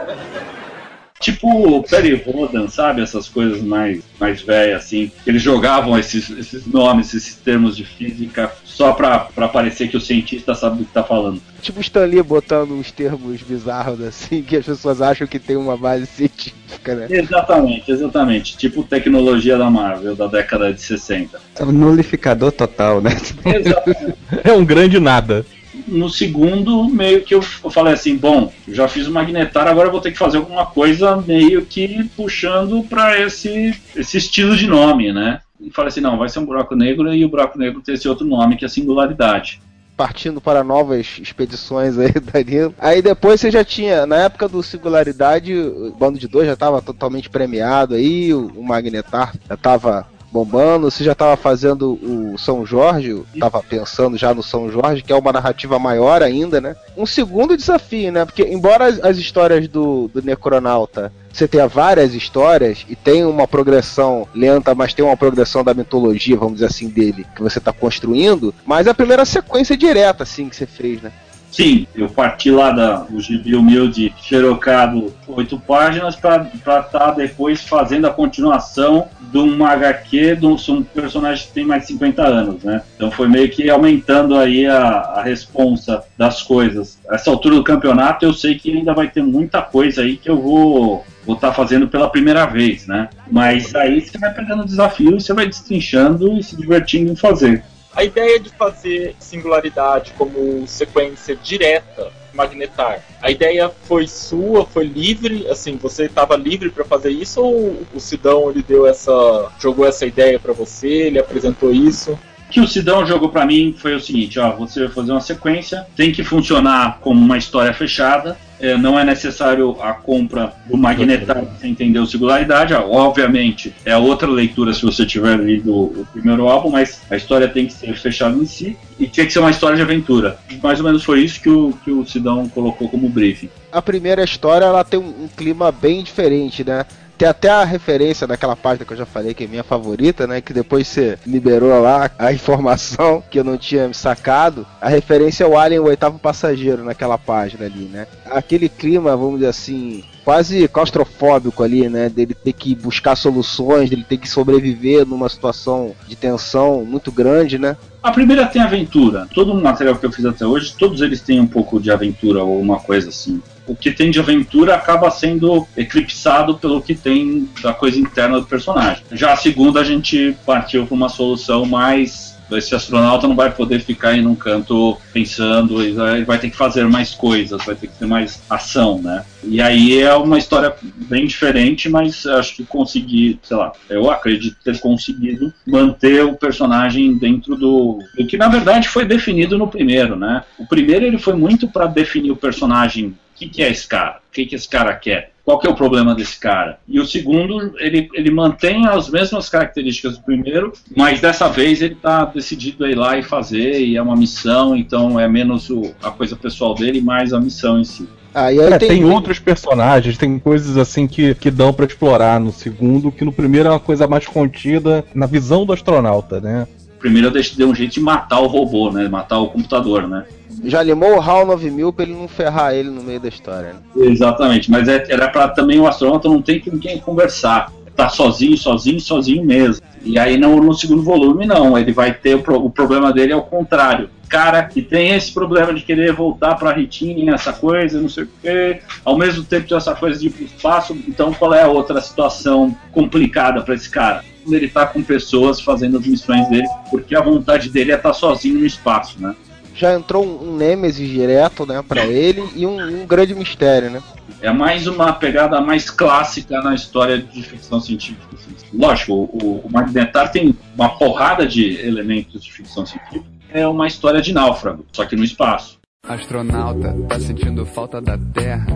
Tipo Perry Rodan, sabe? Essas coisas mais, mais velhas, assim. Eles jogavam esses, esses nomes, esses termos de física só pra, pra parecer que o cientista sabe do que tá falando. Tipo o Stanley botando uns termos bizarros, assim, que as pessoas acham que tem uma base científica, né? Exatamente, exatamente. Tipo tecnologia da Marvel da década de 60. É um nulificador total, né? Exatamente. [LAUGHS] é um grande nada no segundo, meio que eu, falei assim: bom, já fiz o magnetar, agora vou ter que fazer alguma coisa meio que puxando para esse, esse estilo de nome, né? E falei assim: não, vai ser um buraco negro e o buraco negro tem esse outro nome que é singularidade partindo para novas expedições aí, [LAUGHS] Danilo. Aí depois você já tinha, na época do Singularidade, o Bando de Dois já estava totalmente premiado aí, o Magnetar já estava bombando, você já estava fazendo o São Jorge, estava pensando já no São Jorge, que é uma narrativa maior ainda, né? Um segundo desafio, né? Porque embora as, as histórias do, do Necronauta você tenha várias histórias e tem uma progressão lenta, mas tem uma progressão da mitologia, vamos dizer assim, dele, que você está construindo, mas é a primeira sequência direta, assim, que você fez, né? Sim, eu parti lá da, do gibi humilde xerocado oito páginas para estar tá depois fazendo a continuação de um HQ de um, um, personagem que tem mais de 50 anos, né? Então foi meio que aumentando aí a, a responsa das coisas. Essa altura do campeonato eu sei que ainda vai ter muita coisa aí que eu vou vou estar tá fazendo pela primeira vez, né? Mas aí você vai pegando desafio e você vai destrinchando e se divertindo em fazer. A ideia de fazer singularidade como sequência direta magnetar. A ideia foi sua, foi livre, assim, você estava livre para fazer isso ou o Sidão ele deu essa, jogou essa ideia para você, ele apresentou isso? Que o Sidão jogou para mim foi o seguinte, ó, você vai fazer uma sequência, tem que funcionar como uma história fechada, é, não é necessário a compra do magnetar para você entender o singularidade. Ah, obviamente, é outra leitura se você tiver lido o primeiro álbum, mas a história tem que ser fechada em si e tinha que ser uma história de aventura. Mais ou menos foi isso que o, que o Sidão colocou como briefing. A primeira história ela tem um clima bem diferente, né? Tem até a referência daquela página que eu já falei que é minha favorita, né? Que depois você liberou lá a [LAUGHS] informação que eu não tinha sacado. A referência é o Alien, o oitavo passageiro, naquela página ali, né? Aquele clima, vamos dizer assim, quase claustrofóbico ali, né? Dele ter que buscar soluções, dele ter que sobreviver numa situação de tensão muito grande, né? A primeira tem aventura. Todo o material que eu fiz até hoje, todos eles têm um pouco de aventura ou uma coisa assim o que tem de aventura acaba sendo eclipsado pelo que tem da coisa interna do personagem. Já a segunda, a gente partiu para uma solução mais esse astronauta não vai poder ficar em um canto pensando, ele vai ter que fazer mais coisas, vai ter que ter mais ação, né? E aí é uma história bem diferente, mas acho que consegui, sei lá, eu acredito ter conseguido manter o personagem dentro do, do que na verdade foi definido no primeiro, né? O primeiro ele foi muito para definir o personagem que, que é esse cara? O que, que esse cara quer? Qual que é o problema desse cara? E o segundo, ele, ele mantém as mesmas características do primeiro, mas dessa vez ele está decidido a ir lá e fazer, e é uma missão, então é menos o, a coisa pessoal dele, mais a missão em si. Ah, e É, aí tem, tem, outros personagens, tem coisas assim que, que dão pra explorar no segundo, que no primeiro é uma coisa mais contida na visão do astronauta, né? Primeiro eu deu um jeito de matar o robô, né? Matar o computador, né? Já limou o HAL 9000 pra ele não ferrar ele no meio da história. Né? Exatamente, mas é- era para também o astronauta não ter com quem conversar. Tá sozinho, sozinho, sozinho mesmo. E aí no, no segundo volume não, ele vai ter o, o problema dele é o contrário. Cara que tem esse problema de querer voltar pra Ritinha, essa coisa, não sei o quê, ao mesmo tempo tem essa coisa de ir pro espaço, então qual é a outra situação complicada pra esse cara? Ele tá com pessoas fazendo as missões dele, porque a vontade dele é estar sozinho no espaço, né? Já entrou um, um Nemesis direto, né, pra ele e um, um grande mistério, né? É mais uma pegada mais clássica na história de ficção científica. assim. Lógico, o, o Magnetar tem uma porrada de elementos de ficção científica. É uma história de náufrago, só que no espaço. Astronauta, tá sentindo falta da Terra?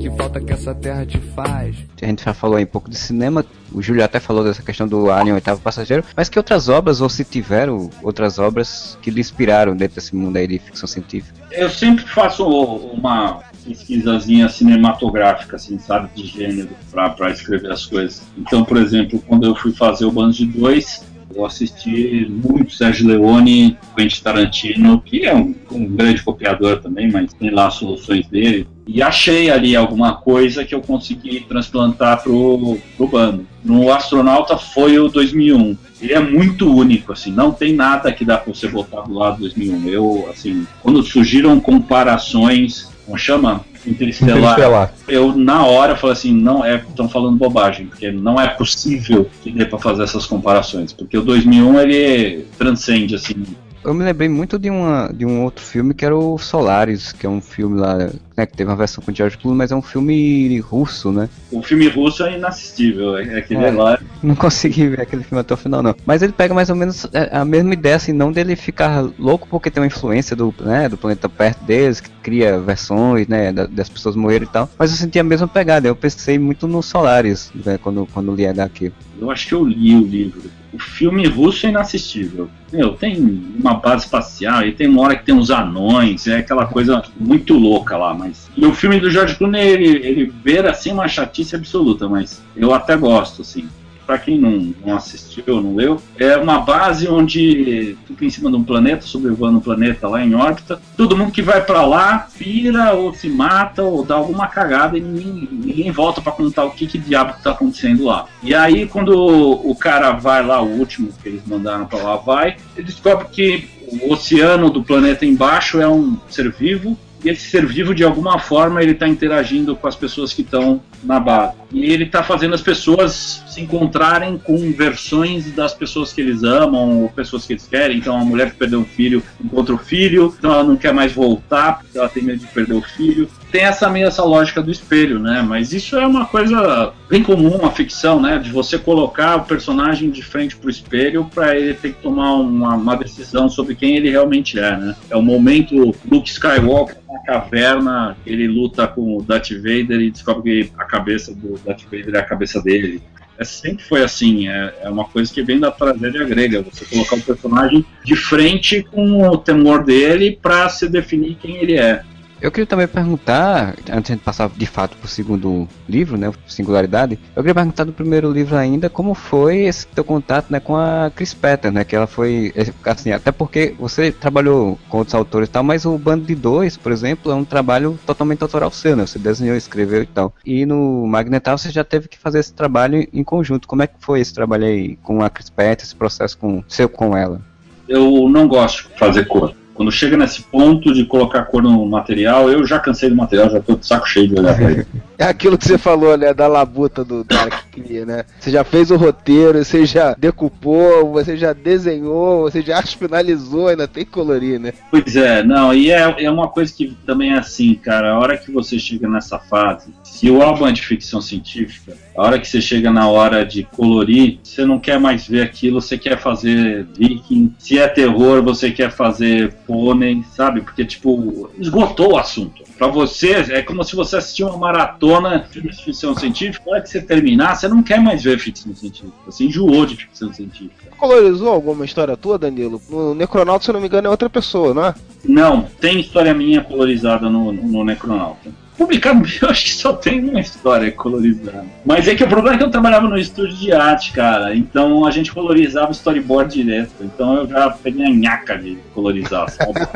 Que falta que essa Terra te faz? A gente já falou aí um pouco de cinema, o Júlio até falou dessa questão do Alien Oitavo Passageiro, mas que outras obras, ou se tiveram outras obras que lhe inspiraram dentro desse mundo aí de ficção científica? Eu sempre faço uma pesquisazinha cinematográfica, assim, sabe, de gênero, pra, pra escrever as coisas. Então, por exemplo, quando eu fui fazer o Bando de Dois, eu assisti muito Sérgio Leone, Quentin Tarantino, que é um, um grande copiador também, mas tem lá as soluções dele. E achei ali alguma coisa que eu consegui transplantar pro, pro bando. No Astronauta foi o 2001. Ele é muito único, assim, não tem nada que dá pra você botar do lado do 2001. Eu, assim, quando surgiram comparações, como chama? Interestelar. Interestelar. Eu, na hora, falei assim: não é, estão falando bobagem, porque não é possível que dê pra fazer essas comparações. Porque o 2001 ele transcende, assim, Eu me lembrei muito de, uma, de um outro filme que era o Solaris, que é um filme lá, né, que teve uma versão com o George Clooney, mas é um filme russo, né? O filme russo é inassistível, é aquele É. lá. [LAUGHS] Não consegui ver aquele filme até o final, não. Mas ele pega mais ou menos é, a mesma ideia, assim, não dele ficar louco porque tem uma influência do, né, do planeta perto deles, que cria versões, né, da- das pessoas morreram e tal. Mas eu senti a mesma pegada, eu pensei muito no Solaris, né, quando, quando li HQ. Eu acho que eu li o livro. O filme russo é inassistível. Meu, tem uma base espacial e tem uma hora que tem uns anões, é aquela coisa muito louca lá, mas. E o filme do George Clooney, ele, ele beira assim uma chatice absoluta, mas eu até gosto, assim. Pra quem não, não assistiu, não leu, é uma base onde fica em cima de um planeta, sobrevoando um planeta lá em órbita. Todo mundo que vai pra lá pira ou se mata ou dá alguma cagada e ninguém, ninguém volta pra contar o que, que diabo tá acontecendo lá. E aí, quando o cara vai lá, o último que eles mandaram pra lá vai, ele descobre que o oceano do planeta embaixo é um ser vivo e esse ser vivo, de alguma forma, ele está interagindo com as pessoas que estão na base. E ele está fazendo as pessoas se encontrarem com versões das pessoas que eles amam ou pessoas que eles querem. Então, a mulher que perdeu um filho encontra o filho, então ela não quer mais voltar porque ela tem medo de perder o filho. Tem essa meio essa lógica do espelho, né? Mas isso é uma coisa bem comum, a ficção, né? De você colocar o personagem de frente pro espelho para ele ter que tomar uma, uma decisão sobre quem ele realmente é, né? É o momento Luke Skywalker na caverna, ele luta com o Darth Vader e descobre que a cabeça do Darth Vader é a cabeça dele. É, sempre foi assim, é, é uma coisa que vem da tragédia grega, você colocar o personagem de frente com o temor dele para se definir quem ele é. Eu queria também perguntar, antes de passar de fato pro segundo livro, né, Singularidade, eu queria perguntar do primeiro livro ainda, como foi esse teu contato, né, com a Chris Petter, né, que ela foi, é, assim, até porque você trabalhou com outros autores e tal, mas o Bando de Dois, por exemplo, é um trabalho totalmente autoral seu, né, você desenhou, escreveu e tal. E no Magnetal você já teve que fazer esse trabalho em conjunto, como é que foi esse trabalho aí com a Chris Petter, esse processo com, seu com ela? Eu não gosto de fazer cor. Quando chega nesse ponto de colocar cor no material, eu já cansei do material, já tô de saco cheio de olhar pra ele. É aquilo que você falou, né, da labuta do que cria, né? Você já fez o roteiro, você já decupou, você já desenhou, você já finalizou, ainda tem que colorir, né? Pois é, não, e é, é uma coisa que também é assim, cara, a hora que você chega nessa fase, se o álbum é de ficção científica, a hora que você chega na hora de colorir, você não quer mais ver aquilo, você quer fazer viking, se é terror, você quer fazer pônei, sabe? Porque, tipo, esgotou o assunto. Pra você, é como se você assistir uma maratona de ficção científica, na hora que você terminar, você não quer mais ver ficção científica. Você enjoou de ficção científica. Colorizou alguma história tua, Danilo? No Necronauta, se eu não me engano, é outra pessoa, não é? Não, tem história minha colorizada no, no Necronauta. Publicado, eu [LAUGHS] acho que só tem uma história colorizada. Mas é que o problema é que eu trabalhava no estúdio de arte, cara. Então a gente colorizava storyboard direto. Então eu já peguei a nhaca de colorizar,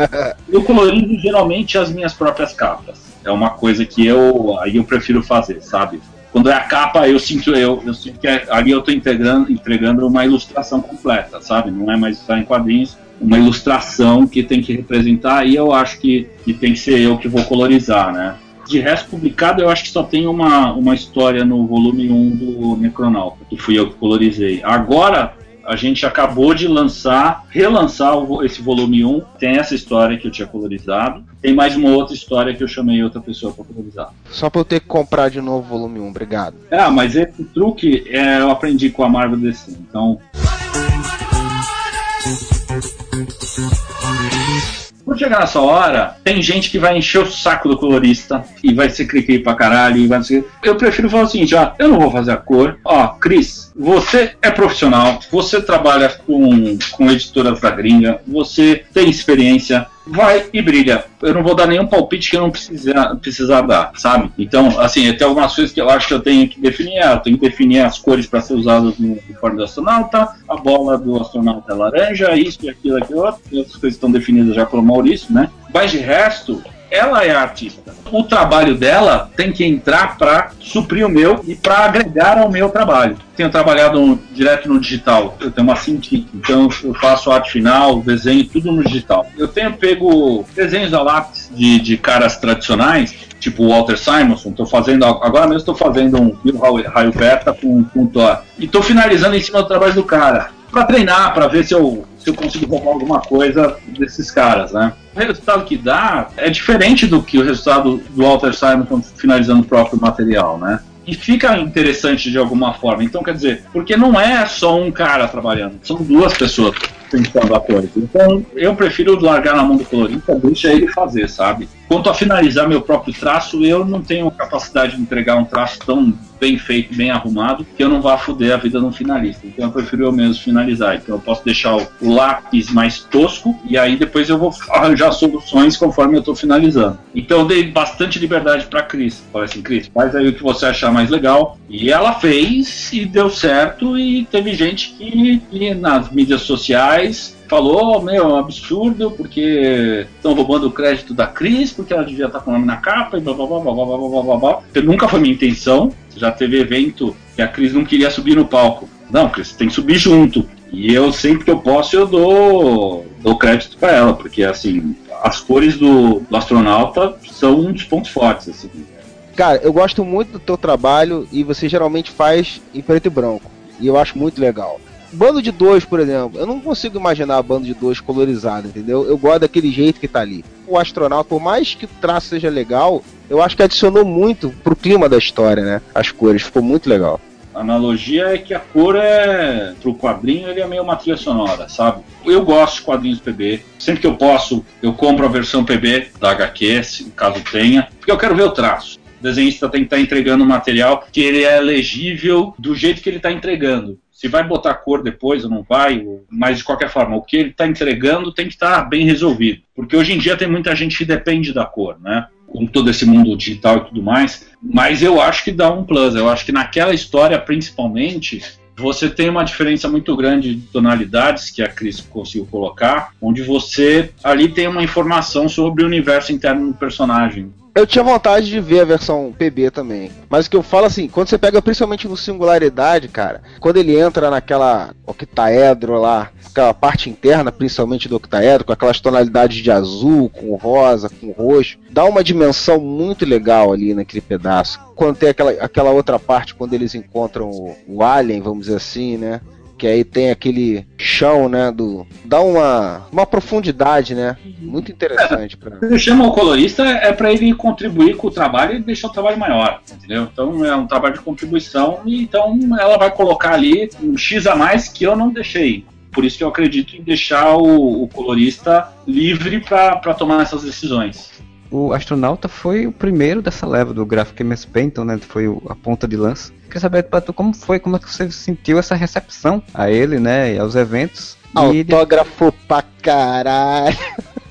[LAUGHS] eu colorizo geralmente as minhas próprias capas. É uma coisa que eu aí eu prefiro fazer, sabe? Quando é a capa, eu sinto, eu, eu sinto que é- ali eu estou entregando, entregando uma ilustração completa, sabe? Não é mais estar em quadrinhos, uma ilustração que tem que representar, e eu acho que, que tem que ser eu que vou colorizar, né? De resto, publicado, eu acho que só tem uma, uma história no volume 1 do Necronauta, que fui eu que colorizei. Agora, a gente acabou de lançar, relançar esse volume 1. Tem essa história que eu tinha colorizado. Tem mais uma outra história que eu chamei outra pessoa para colorizar. Só pra eu ter que comprar de novo o volume 1, obrigado. Ah, mas esse truque é, eu aprendi com a Marvel DC. Então. Quando chegar nessa hora, tem gente que vai encher o saco do colorista e vai ser clique pra caralho. E vai. Eu prefiro falar o seguinte: ó, eu não vou fazer a cor. Ó, Cris, você é profissional, você trabalha com, com editoras da gringa, você tem experiência, vai e brilha. Eu não vou dar nenhum palpite que eu não precisar, precisar dar, sabe? Então, assim, tem algumas coisas que eu acho que eu tenho que definir. Ah, Eu tenho que definir as cores para ser usadas no uniforme do astronauta, a bola do astronauta é laranja, isso e aquilo, aquilo outro. Outras coisas estão definidas já pelo Maurício, né? Mas de resto, ela é a artista. O trabalho dela tem que entrar para suprir o meu e para agregar ao meu trabalho. Tenho trabalhado direto no digital. Eu tenho uma Cintiq, então eu faço arte final, desenho, tudo no digital. Eu tenho pego desenhos a lápis de, de caras tradicionais, tipo Walter Simonson. Estou fazendo agora mesmo estou fazendo um Bill raio beta com, com Thor e estou finalizando em cima do trabalho do cara para treinar, para ver se eu se eu consigo roubar alguma coisa desses caras, né? O resultado que dá é diferente do que o resultado do Walter Simonson finalizando o próprio material, né? E fica interessante de alguma forma. Então, quer dizer, porque não é só um cara trabalhando, são duas pessoas pensando a coisa. Então, eu prefiro largar na mão do colorista, deixa ele fazer, sabe? Quanto a finalizar meu próprio traço, eu não tenho capacidade de entregar um traço tão bem feito, bem arrumado, que eu não vá foder a vida no finalista. Então eu prefiro eu mesmo finalizar. Então eu posso deixar o, o lápis mais tosco e aí depois eu vou [LAUGHS] arranjar soluções conforme eu estou finalizando. Então eu dei bastante liberdade para Cris. Falei assim, Cris, faz aí o que você achar mais legal. E ela fez e deu certo e teve gente que, que nas mídias sociais falou, meu, é um absurdo, porque estão roubando o crédito da Cris, porque ela devia estar com o nome na capa e blá blá blá blá blá blá blá blá. Que nunca foi minha intenção. Já teve evento que a Cris não queria subir no palco. Não, Cris, tem que subir junto. E eu sempre que eu posso eu dou, dou crédito para ela, porque assim, as cores do, do astronauta são um dos pontos fortes, assim. Cara, eu gosto muito do teu trabalho e você geralmente faz em preto e branco. E eu acho muito legal. Bando de dois, por exemplo, eu não consigo imaginar a bando de dois colorizado, entendeu? Eu gosto daquele jeito que tá ali. O astronauta, por mais que o traço seja legal, eu acho que adicionou muito pro clima da história, né? As cores, ficou muito legal. A analogia é que a cor é. Pro quadrinho ele é meio uma trilha sonora, sabe? Eu gosto de quadrinhos PB. Sempre que eu posso, eu compro a versão PB da HQ, caso tenha, porque eu quero ver o traço. O desenhista tem que estar entregando um material que ele é legível do jeito que ele está entregando. Se vai botar cor depois ou não vai, mas de qualquer forma, o que ele está entregando tem que estar bem resolvido. Porque hoje em dia tem muita gente que depende da cor, né? Com todo esse mundo digital e tudo mais. Mas eu acho que dá um plus. Eu acho que naquela história, principalmente, você tem uma diferença muito grande de tonalidades que a Cris conseguiu colocar, onde você ali tem uma informação sobre o universo interno do personagem. Eu tinha vontade de ver a versão PB também. Mas o que eu falo assim, quando você pega principalmente no Singularidade, cara, quando ele entra naquela octaedro lá, aquela parte interna, principalmente do octaedro, com aquelas tonalidades de azul, com rosa, com roxo, dá uma dimensão muito legal ali naquele pedaço. Quando tem aquela, aquela outra parte, quando eles encontram o, o Alien, vamos dizer assim, né? Que aí tem aquele chão, né, do dá uma uma profundidade, né, muito interessante para. Você chama o colorista é para ele contribuir com o trabalho e deixar o trabalho maior, entendeu? Então é um trabalho de contribuição e então ela vai colocar ali um x a mais que eu não deixei. Por isso que eu acredito em deixar o, o colorista livre para tomar essas decisões. O astronauta foi o primeiro dessa leva do gráfico MSP, então, né, foi a ponta de lança. Queria saber pra tu como foi, como é que você sentiu essa recepção a ele, né, e aos eventos. E ele- Autógrafo pra caralho.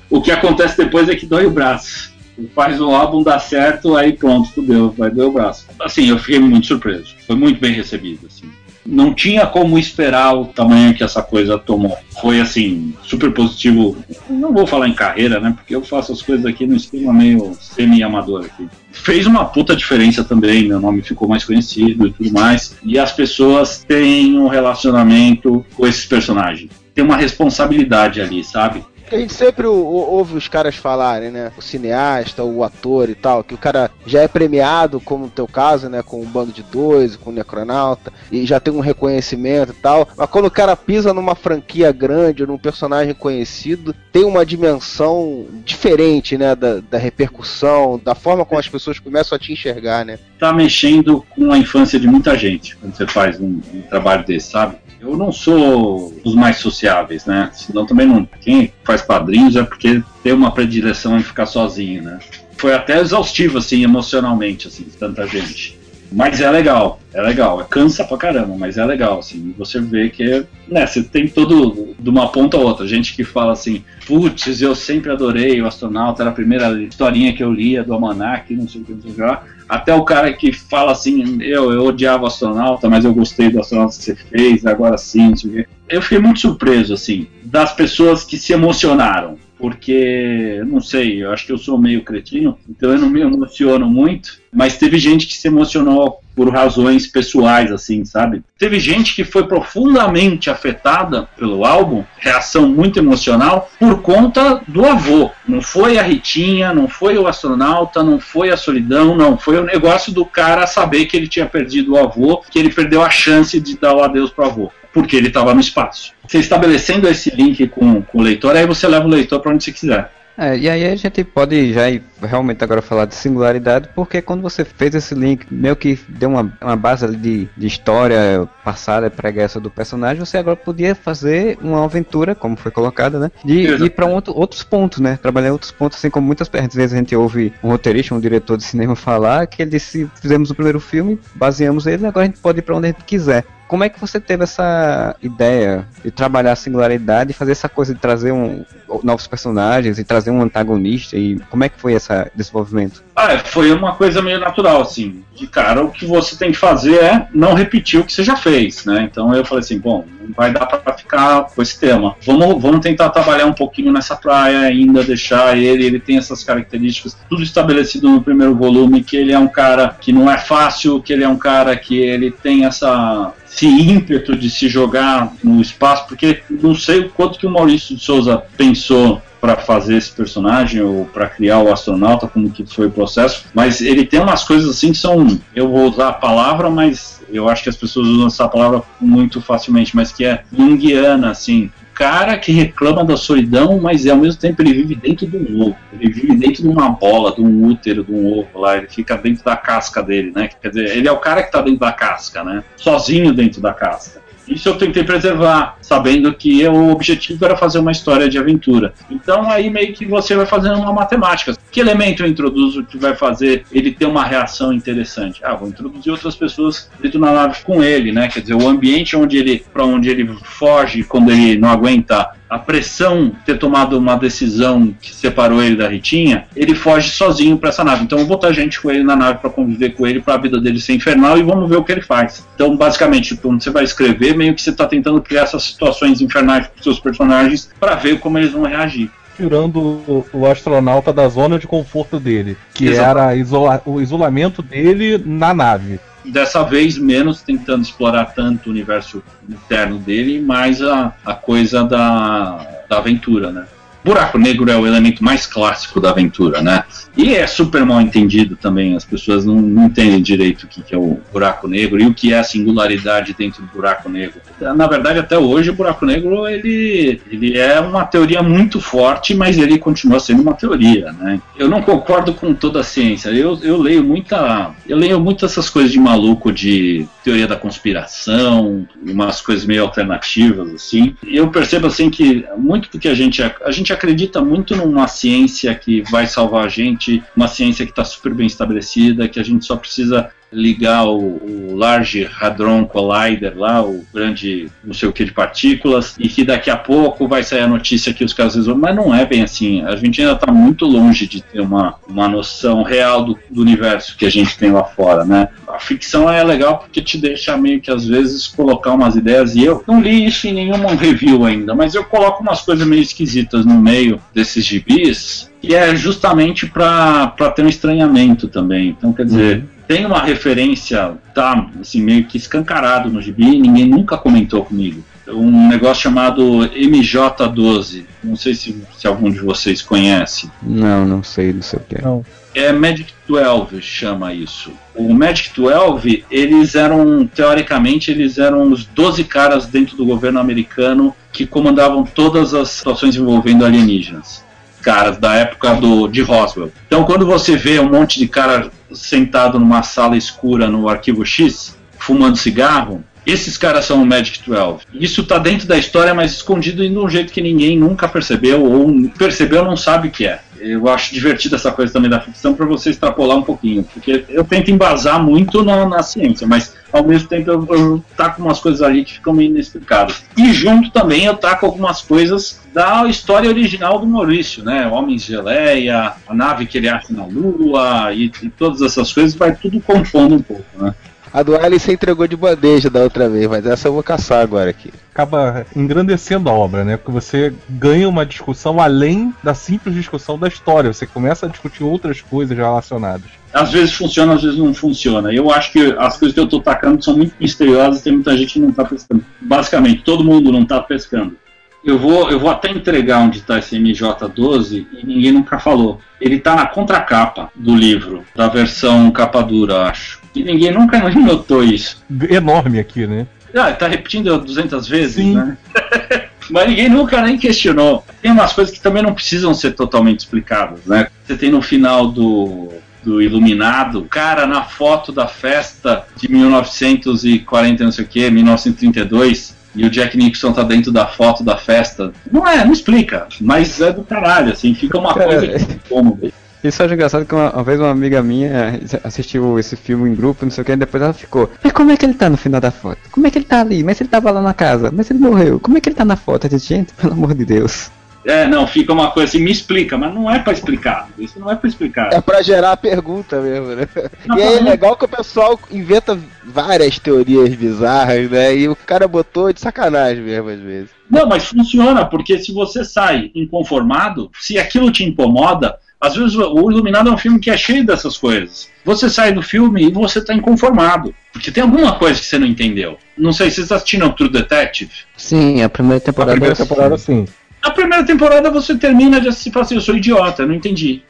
O que acontece depois é que dói o braço. Faz o álbum dar certo, aí pronto, fudeu, vai doer o braço. Assim, eu fiquei muito surpreso. Foi muito bem recebido, assim. Não tinha como esperar o tamanho que essa coisa tomou. Foi, assim, super positivo. Não vou falar em carreira, né? Porque eu faço as coisas aqui no esquema meio semi-amador aqui. Fez uma puta diferença também, meu nome ficou mais conhecido e tudo mais. E as pessoas têm um relacionamento com esses personagens. Tem uma responsabilidade ali, sabe? A gente sempre ouve os caras falarem, né? O cineasta, o ator e tal, que o cara já é premiado, como no teu caso, né? Com o Bando de Dois, com o Necronauta, e já tem um reconhecimento e tal. Mas quando o cara pisa numa franquia grande, num personagem conhecido, tem uma dimensão diferente, né? Da, da repercussão, da forma como as pessoas começam a te enxergar, né? tá mexendo com a infância de muita gente quando você faz um, um trabalho desse, sabe? Eu não sou dos mais sociáveis, né? Senão também não. Quem faz quadrinhos é porque tem uma predileção em ficar sozinho, né? Foi até exaustivo, assim, emocionalmente, assim, tanta gente. Mas é legal, é legal. Cansa pra caramba, mas é legal, assim. Você vê que, né, você tem todo, de uma ponta a outra. Gente que fala assim, putz, eu sempre adorei o astronauta, era a primeira historinha que eu lia do Almanac, não sei o que, não sei o que lá. Até o cara que fala assim, eu, eu odiava o astronauta, mas eu gostei do astronauta que você fez, agora sim, não sei o quê. Eu fiquei muito surpreso, assim, das pessoas que se emocionaram. Porque, não sei, eu acho que eu sou meio cretino, então eu não me emociono muito. Mas teve gente que se emocionou por razões pessoais, assim, sabe? Teve gente que foi profundamente afetada pelo álbum, reação muito emocional, por conta do avô. Não foi a Ritinha, não foi o astronauta, não foi a solidão, não. Foi o negócio do cara saber que ele tinha perdido o avô, que ele perdeu a chance de dar o adeus pro avô. Porque ele estava no espaço. Você estabelecendo esse link com, com o leitor, aí você leva o leitor para onde você quiser. É, e aí a gente pode já ir realmente agora falar de singularidade, porque quando você fez esse link, meio que deu uma, uma base de, de história passada e pregressa do personagem, você agora podia fazer uma aventura, como foi colocada, né? De Exato. ir para outros pontos, né? Trabalhar outros pontos, assim como muitas vezes a gente ouve um roteirista, um diretor de cinema falar que ele disse, fizemos o primeiro filme, baseamos ele, agora a gente pode ir para onde a gente quiser. Como é que você teve essa ideia de trabalhar a singularidade e fazer essa coisa de trazer um, novos personagens e trazer um antagonista? E como é que foi esse desenvolvimento? Ah, foi uma coisa meio natural, assim. De cara, o que você tem que fazer é não repetir o que você já fez, né? Então eu falei assim, bom, não vai dar pra ficar com esse tema. Vamos, vamos tentar trabalhar um pouquinho nessa praia ainda, deixar ele, ele tem essas características, tudo estabelecido no primeiro volume, que ele é um cara que não é fácil, que ele é um cara que ele tem essa esse ímpeto de se jogar no espaço, porque não sei o quanto que o Maurício de Souza pensou para fazer esse personagem ou para criar o astronauta, como que foi o processo, mas ele tem umas coisas assim que são, eu vou usar a palavra, mas eu acho que as pessoas usam essa palavra muito facilmente, mas que é junguiana, assim, cara que reclama da solidão, mas ao mesmo tempo ele vive dentro de um ovo. Ele vive dentro de uma bola, de um útero, de um ovo lá. Ele fica dentro da casca dele, né? Quer dizer, ele é o cara que tá dentro da casca, né? Sozinho dentro da casca. Isso eu tentei preservar, sabendo que o objetivo era fazer uma história de aventura. Então aí meio que você vai fazendo uma matemática. Que elemento eu introduzo que vai fazer ele ter uma reação interessante? Ah, vou introduzir outras pessoas dentro da nave com ele, né? Quer dizer, o ambiente onde ele, para onde ele foge quando ele não aguenta a pressão ter tomado uma decisão que separou ele da Ritinha, ele foge sozinho para essa nave. Então eu vou botar gente com ele na nave para conviver com ele, para a vida dele ser infernal e vamos ver o que ele faz. Então, basicamente, quando você vai escrever, meio que você está tentando criar essas situações infernais para seus personagens para ver como eles vão reagir. tirando o, o astronauta da zona de conforto dele, que Exato. era isola- o isolamento dele na nave. Dessa vez, menos tentando explorar tanto o universo interno dele, mais a, a coisa da, da aventura, né? Buraco Negro é o elemento mais clássico da aventura, né? E é super mal entendido também, as pessoas não, não entendem direito o que, que é o buraco negro e o que é a singularidade dentro do buraco negro. Na verdade, até hoje, o buraco negro ele, ele é uma teoria muito forte, mas ele continua sendo uma teoria, né? Eu não concordo com toda a ciência. Eu, eu leio muita Eu leio muito essas coisas de maluco de teoria da conspiração, umas coisas meio alternativas assim. E eu percebo assim que muito do que a gente a gente acredita muito numa ciência que vai salvar a gente, uma ciência que está super bem estabelecida, que a gente só precisa ligar o, o, Large Hadron Collider lá, o grande não sei o que de partículas, e que daqui a pouco vai sair a notícia que os caras resolvem, mas não é bem assim. A gente ainda está muito longe de ter uma, uma noção real do, do, universo que a gente tem lá fora, né? A ficção é legal porque te deixa meio que às vezes colocar umas ideias, e eu não li isso em nenhuma review ainda, mas eu coloco umas coisas meio esquisitas no meio desses gibis, que é justamente para ter um estranhamento também. Então, quer dizer, uhum tem uma referência, tá, assim, meio que escancarado no gibi, ninguém nunca comentou comigo. Um negócio chamado MJ12. Não sei se, se algum de vocês conhece. Não, não sei, não sei o que é. Não. É Magic 12, chama isso. O Magic 12, eles eram, teoricamente, eles eram os 12 caras dentro do governo americano que comandavam todas as situações envolvendo alienígenas caras da época do, de Roswell. Então, quando você vê um monte de cara sentado numa sala escura no arquivo X, fumando cigarro, esses caras são o Magic 12. Isso está dentro da história, mas escondido de um jeito que ninguém nunca percebeu, ou percebeu não sabe o que é. Eu acho divertida essa coisa também da ficção para você extrapolar um pouquinho, porque eu tento embasar muito na, na ciência, mas ao mesmo tempo eu, eu taco umas coisas ali que ficam meio inexplicadas. E junto também eu taco algumas coisas da história original do Maurício, né? Homens Geleia, a nave que ele acha na Lua e, e todas essas coisas, vai tudo compondo um pouco, né? A do Alien você entregou de bandeja da outra vez, mas essa eu vou caçar agora aqui. Acaba engrandecendo a obra, né? Porque você ganha uma discussão além da simples discussão da história. Você começa a discutir outras coisas relacionadas. Às vezes funciona, às vezes não funciona. Eu acho que as coisas que eu tô tacando são muito misteriosas, tem muita gente que não tá pescando. Basicamente, todo mundo não tá pescando. Eu vou, eu vou até entregar onde está esse MJ12 e ninguém nunca falou. Ele está na contracapa do livro, da versão capa dura, acho. E ninguém nunca [LAUGHS] notou isso. Enorme aqui, né? Ah, tá repetindo 200 vezes, Sim. né? [LAUGHS] Mas ninguém nunca nem questionou. Tem umas coisas que também não precisam ser totalmente explicadas, né? Você tem no final do, do Iluminado, cara na foto da festa de 1940, não sei o que, 1932, e o Jack Nixon tá dentro da foto da festa. Não é, não explica, mas é do caralho, assim, fica uma cara, coisa é... cômoda. Isso eu acho engraçado que uma, uma, vez uma amiga minha assistiu esse filme em grupo, não sei o que, e depois ela ficou, mas como é que ele tá no final da foto? Como é que ele tá ali? Mas ele tava lá na casa, mas ele morreu. Como é que ele tá na foto? Eu disse, gente, pelo amor de Deus. É, não, fica uma coisa assim, me explica, mas não é para explicar. Isso não é para explicar. É para gerar a pergunta mesmo, né? Não, e aí é legal que o pessoal inventa várias teorias bizarras, né? E o cara botou de sacanagem mesmo às vezes. Não, mas funciona, porque se você sai inconformado, se aquilo te incomoda, às vezes o Iluminado é um filme que é cheio dessas coisas. Você sai do filme e você está inconformado. Porque tem alguma coisa que você não entendeu. Não sei, vocês assistiram True Detective? Sim, a primeira temporada. A primeira temporada, sim. A primeira temporada você termina de assistir e fala assim, eu sou idiota, eu não entendi.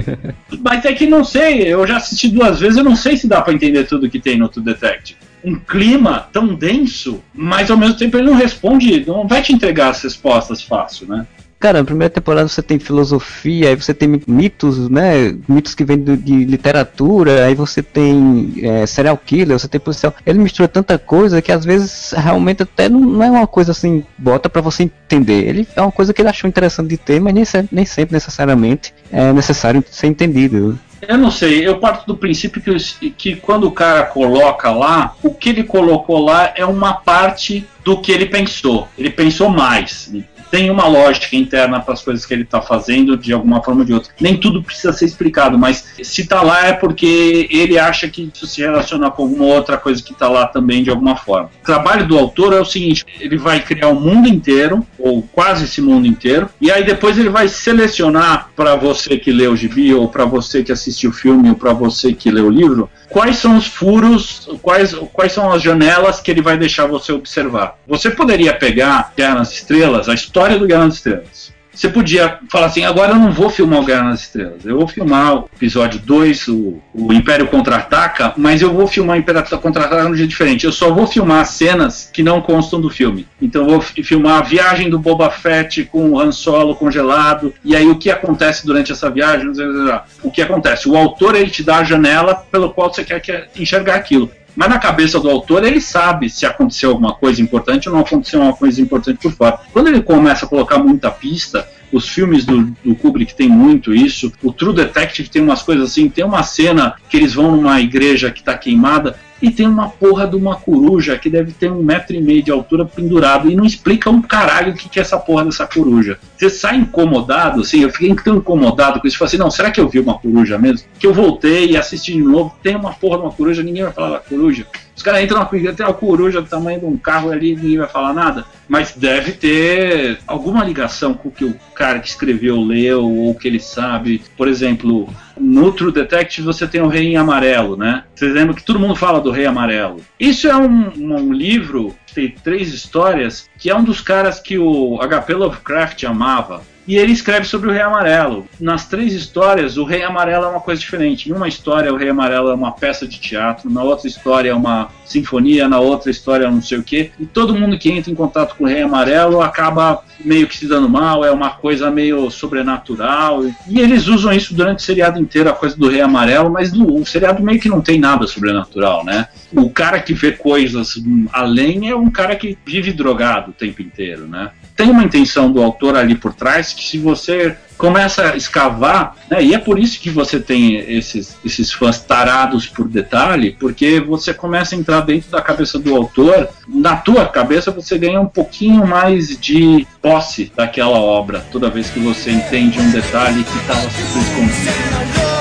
[LAUGHS] Mas é que não sei, eu já assisti duas vezes, eu não sei se dá para entender tudo que tem no True Detective. Um clima tão denso, mas ao mesmo tempo ele não responde, não vai te entregar as respostas fácil, né? Cara, na primeira temporada você tem filosofia, aí você tem mitos, né? Mitos que vêm de literatura, aí você tem é, serial killer, você tem policial. Ele mistura tanta coisa que às vezes realmente até não, não é uma coisa assim, bota para você entender. Ele é uma coisa que ele achou interessante de ter, mas nem, nem sempre necessariamente é necessário ser entendido. Eu não sei, eu parto do princípio que, que quando o cara coloca lá, o que ele colocou lá é uma parte do que ele pensou. Ele pensou mais tem uma lógica interna para as coisas que ele está fazendo de alguma forma ou de outra. Nem tudo precisa ser explicado, mas se está lá é porque ele acha que isso se relaciona com alguma outra coisa que está lá também de alguma forma. O trabalho do autor é o seguinte: ele vai criar o mundo inteiro, ou quase esse mundo inteiro, e aí depois ele vai selecionar para você que lê o gibi, ou para você que assistiu o filme, ou para você que lê o livro, quais são os furos, quais, quais são as janelas que ele vai deixar você observar. Você poderia pegar Guerra nas Estrelas, a história do Guerra nas Estrelas, Você podia falar assim, agora eu não vou filmar o Guerra nas Estrelas, eu vou filmar o episódio 2, o, o Império Contra-Ataca, mas eu vou filmar o Império Contra-Ataca de um jeito diferente. Eu só vou filmar cenas que não constam do filme. Então eu vou fi- filmar a viagem do Boba Fett com o Han Solo congelado, e aí o que acontece durante essa viagem, o que acontece? O autor ele te dá a janela pelo qual você quer que- enxergar aquilo. Mas na cabeça do autor, ele sabe se aconteceu alguma coisa importante ou não aconteceu uma coisa importante por fora. Quando ele começa a colocar muita pista, os filmes do, do Kubrick tem muito isso, o True Detective tem umas coisas assim, tem uma cena que eles vão numa igreja que está queimada e tem uma porra de uma coruja que deve ter um metro e meio de altura pendurado e não explica um caralho o que, que é essa porra dessa coruja. Você sai incomodado, assim, eu fiquei tão incomodado com isso, falei assim, não, será que eu vi uma coruja mesmo? Que eu voltei e assisti de novo, tem uma porra de uma coruja, ninguém vai falar da coruja. Os caras entram na coruja, tem uma coruja do tamanho de um carro ali, ninguém vai falar nada. Mas deve ter alguma ligação com o que o cara que escreveu leu ou que ele sabe. Por exemplo, no True Detective você tem o Rei em Amarelo, né? Vocês lembram que todo mundo fala do Rei Amarelo. Isso é um, um livro, tem três histórias, que é um dos caras que o HP Lovecraft amava. E ele escreve sobre o Rei Amarelo. Nas três histórias, o Rei Amarelo é uma coisa diferente. Em uma história, o Rei Amarelo é uma peça de teatro, na outra história é uma sinfonia, na outra história é não sei o quê. E todo mundo que entra em contato com o Rei Amarelo acaba meio que se dando mal, é uma coisa meio sobrenatural. E eles usam isso durante o seriado inteiro, a coisa do Rei Amarelo, mas no, o seriado meio que não tem nada sobrenatural, né? O cara que vê coisas além é um cara que vive drogado o tempo inteiro, né? Tem uma intenção do autor ali por trás que se você começa a escavar, né, e é por isso que você tem esses, esses fãs tarados por detalhe, porque você começa a entrar dentro da cabeça do autor, na tua cabeça você ganha um pouquinho mais de posse daquela obra, toda vez que você entende um detalhe que estava super escondido.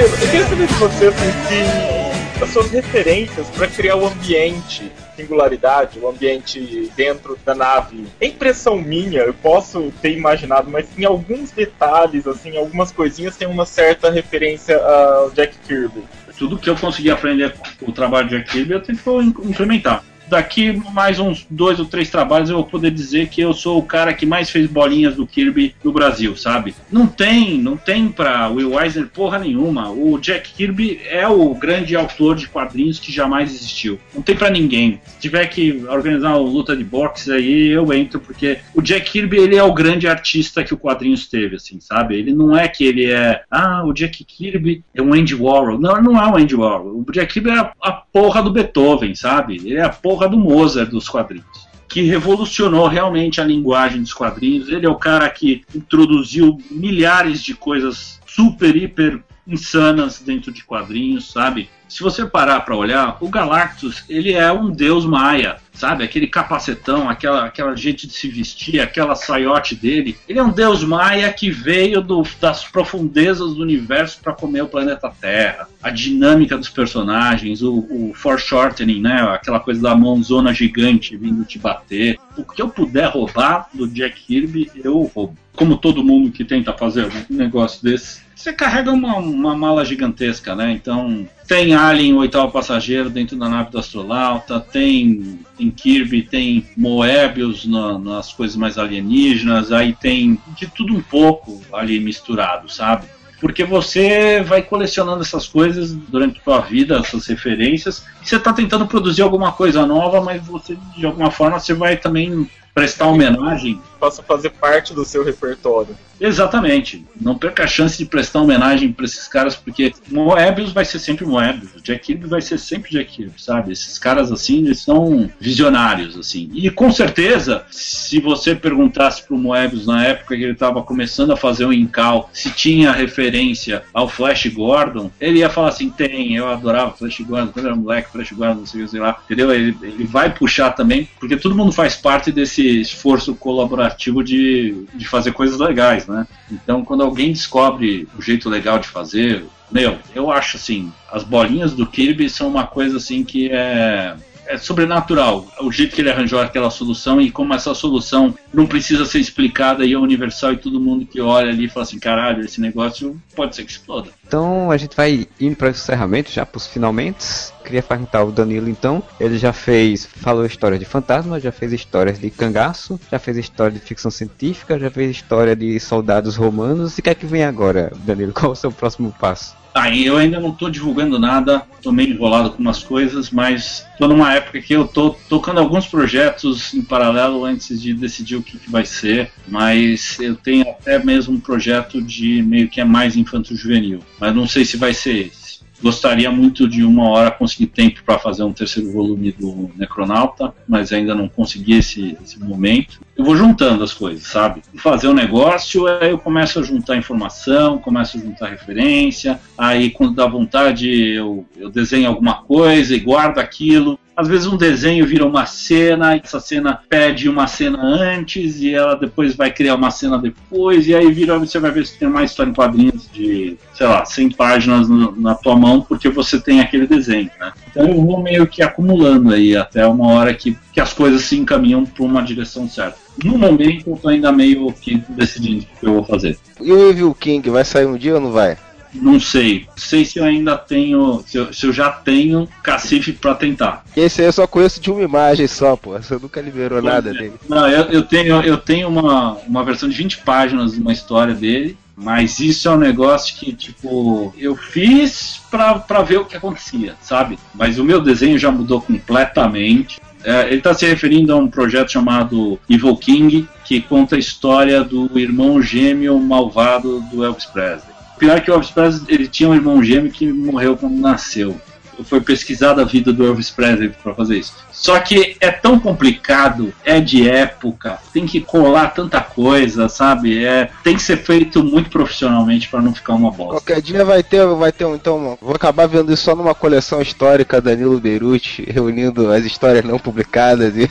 Eu queria saber de você assim, as suas referências para criar o ambiente, singularidade, o ambiente dentro da nave. É impressão minha, eu posso ter imaginado, mas em alguns detalhes, assim, algumas coisinhas tem uma certa referência ao Jack Kirby. Tudo que eu consegui aprender com o trabalho de Jack Kirby eu tento implementar. Daqui mais uns dois ou três trabalhos eu vou poder dizer que eu sou o cara que mais fez bolinhas do Kirby no Brasil, sabe? Não tem, não tem pra Will Eisner porra nenhuma. O Jack Kirby é o grande autor de quadrinhos que jamais existiu. Não tem pra ninguém. Se tiver que organizar uma luta de boxe aí, eu entro, porque o Jack Kirby ele é o grande artista que o quadrinhos teve, assim, sabe? Ele não é que ele é, ah, o Jack Kirby é um Andy Warhol. Não, não é um Andy Warhol. O Jack Kirby é a porra do Beethoven, sabe? Ele é a porra do Mozart dos quadrinhos. Que revolucionou realmente a linguagem dos quadrinhos. Ele é o cara que introduziu milhares de coisas super, hiper insanas dentro de quadrinhos, sabe? Se você parar para olhar, o Galactus, ele é um deus maia, sabe? Aquele capacetão, aquela, aquela jeito de se vestir, aquela saiote dele. Ele é um deus maia que veio do, das profundezas do universo para comer o planeta Terra. A dinâmica dos personagens, o, o foreshortening, né? Aquela coisa da mãozona gigante vindo te bater. O que eu puder roubar do Jack Kirby, eu roubo. Como todo mundo que tenta fazer um negócio desse, você carrega uma, uma mala gigantesca, né? Então, tem Alien, o oitavo passageiro, dentro da nave do astronauta, tem, tem Kirby, tem Moebius na, nas coisas mais alienígenas, aí tem de tudo um pouco ali misturado, sabe? Porque você vai colecionando essas coisas durante a sua vida, essas referências, e você está tentando produzir alguma coisa nova, mas você, de alguma forma, você vai também prestar homenagem. Possa fazer parte do seu repertório. Exatamente. Não perca a chance de prestar homenagem para esses caras, porque Moebius vai ser sempre Moebius, Jack Kirby vai ser sempre Jack Kirby, sabe? Esses caras assim, eles são visionários, assim. E com certeza, se você perguntasse pro Moebius na época que ele estava começando a fazer o Incal, se tinha referência ao Flash Gordon, ele ia falar assim: tem, eu adorava Flash Gordon, quando era moleque, Flash Gordon, não sei, sei lá, entendeu? Ele, ele vai puxar também, porque todo mundo faz parte desse esforço colaborativo de, de fazer coisas legais, né? Então, quando alguém descobre o jeito legal de fazer, meu, eu acho assim, as bolinhas do Kirby são uma coisa assim que é é sobrenatural o jeito que ele arranjou aquela solução e como essa solução não precisa ser explicada e é universal e todo mundo que olha ali fala assim, caralho, esse negócio pode ser que exploda. Então a gente vai indo para o encerramento, já para os finalmente. Queria perguntar ao Danilo então. Ele já fez, falou história de fantasma, já fez histórias de cangaço, já fez história de ficção científica, já fez história de soldados romanos. E o que é que vem agora, Danilo? [LAUGHS] Qual é o seu próximo passo? Ah, eu ainda não estou divulgando nada, estou meio enrolado com umas coisas, mas estou numa época que eu estou tocando alguns projetos em paralelo antes de decidir o que, que, vai ser, mas eu tenho até mesmo um projeto de meio que é mais infanto-juvenil, mas não sei se vai ser esse. Gostaria muito de uma hora conseguir tempo para fazer um terceiro volume do Necronauta, mas ainda não consegui esse, esse momento. Eu vou juntando as coisas, sabe? Fazer um negócio, aí eu começo a juntar informação, começo a juntar referência, aí quando dá vontade eu, eu desenho alguma coisa e guardo aquilo. Às vezes um desenho vira uma cena, essa cena pede uma cena antes e ela depois vai criar uma cena depois, e aí vira, você vai ver se tem mais história em quadrinhos de, sei lá, 100 páginas na tua mão, porque você tem aquele desenho, né? Então eu vou meio que acumulando aí até uma hora que, que as coisas se encaminham para uma direção certa. No momento eu tô ainda meio que decidindo o que eu vou fazer. E o Evil King vai sair um dia ou não vai? Não sei. Sei se eu ainda tenho. Se eu, se eu já tenho cacife pra tentar. Esse aí eu só conheço de uma imagem só, pô. [LAUGHS] Você nunca liberou pois nada é. dele. Não, eu, eu, tenho, eu tenho uma, uma versão de 20 páginas de uma história dele. Mas isso é um negócio que, tipo, eu fiz pra, pra ver o que acontecia, sabe? Mas o meu desenho já mudou completamente. É, ele está se referindo a um projeto chamado Evil King, que conta a história do irmão gêmeo malvado do Elvis Presley pior que o Elvis Presley ele tinha um irmão gêmeo que morreu quando nasceu. Foi pesquisada a vida do Elvis Presley para fazer isso. Só que é tão complicado, é de época, tem que colar tanta coisa, sabe? É, tem que ser feito muito profissionalmente para não ficar uma bosta. Qualquer dia vai ter, vai ter um, então, vou acabar vendo isso só numa coleção histórica Danilo Beruti, reunindo as histórias não publicadas e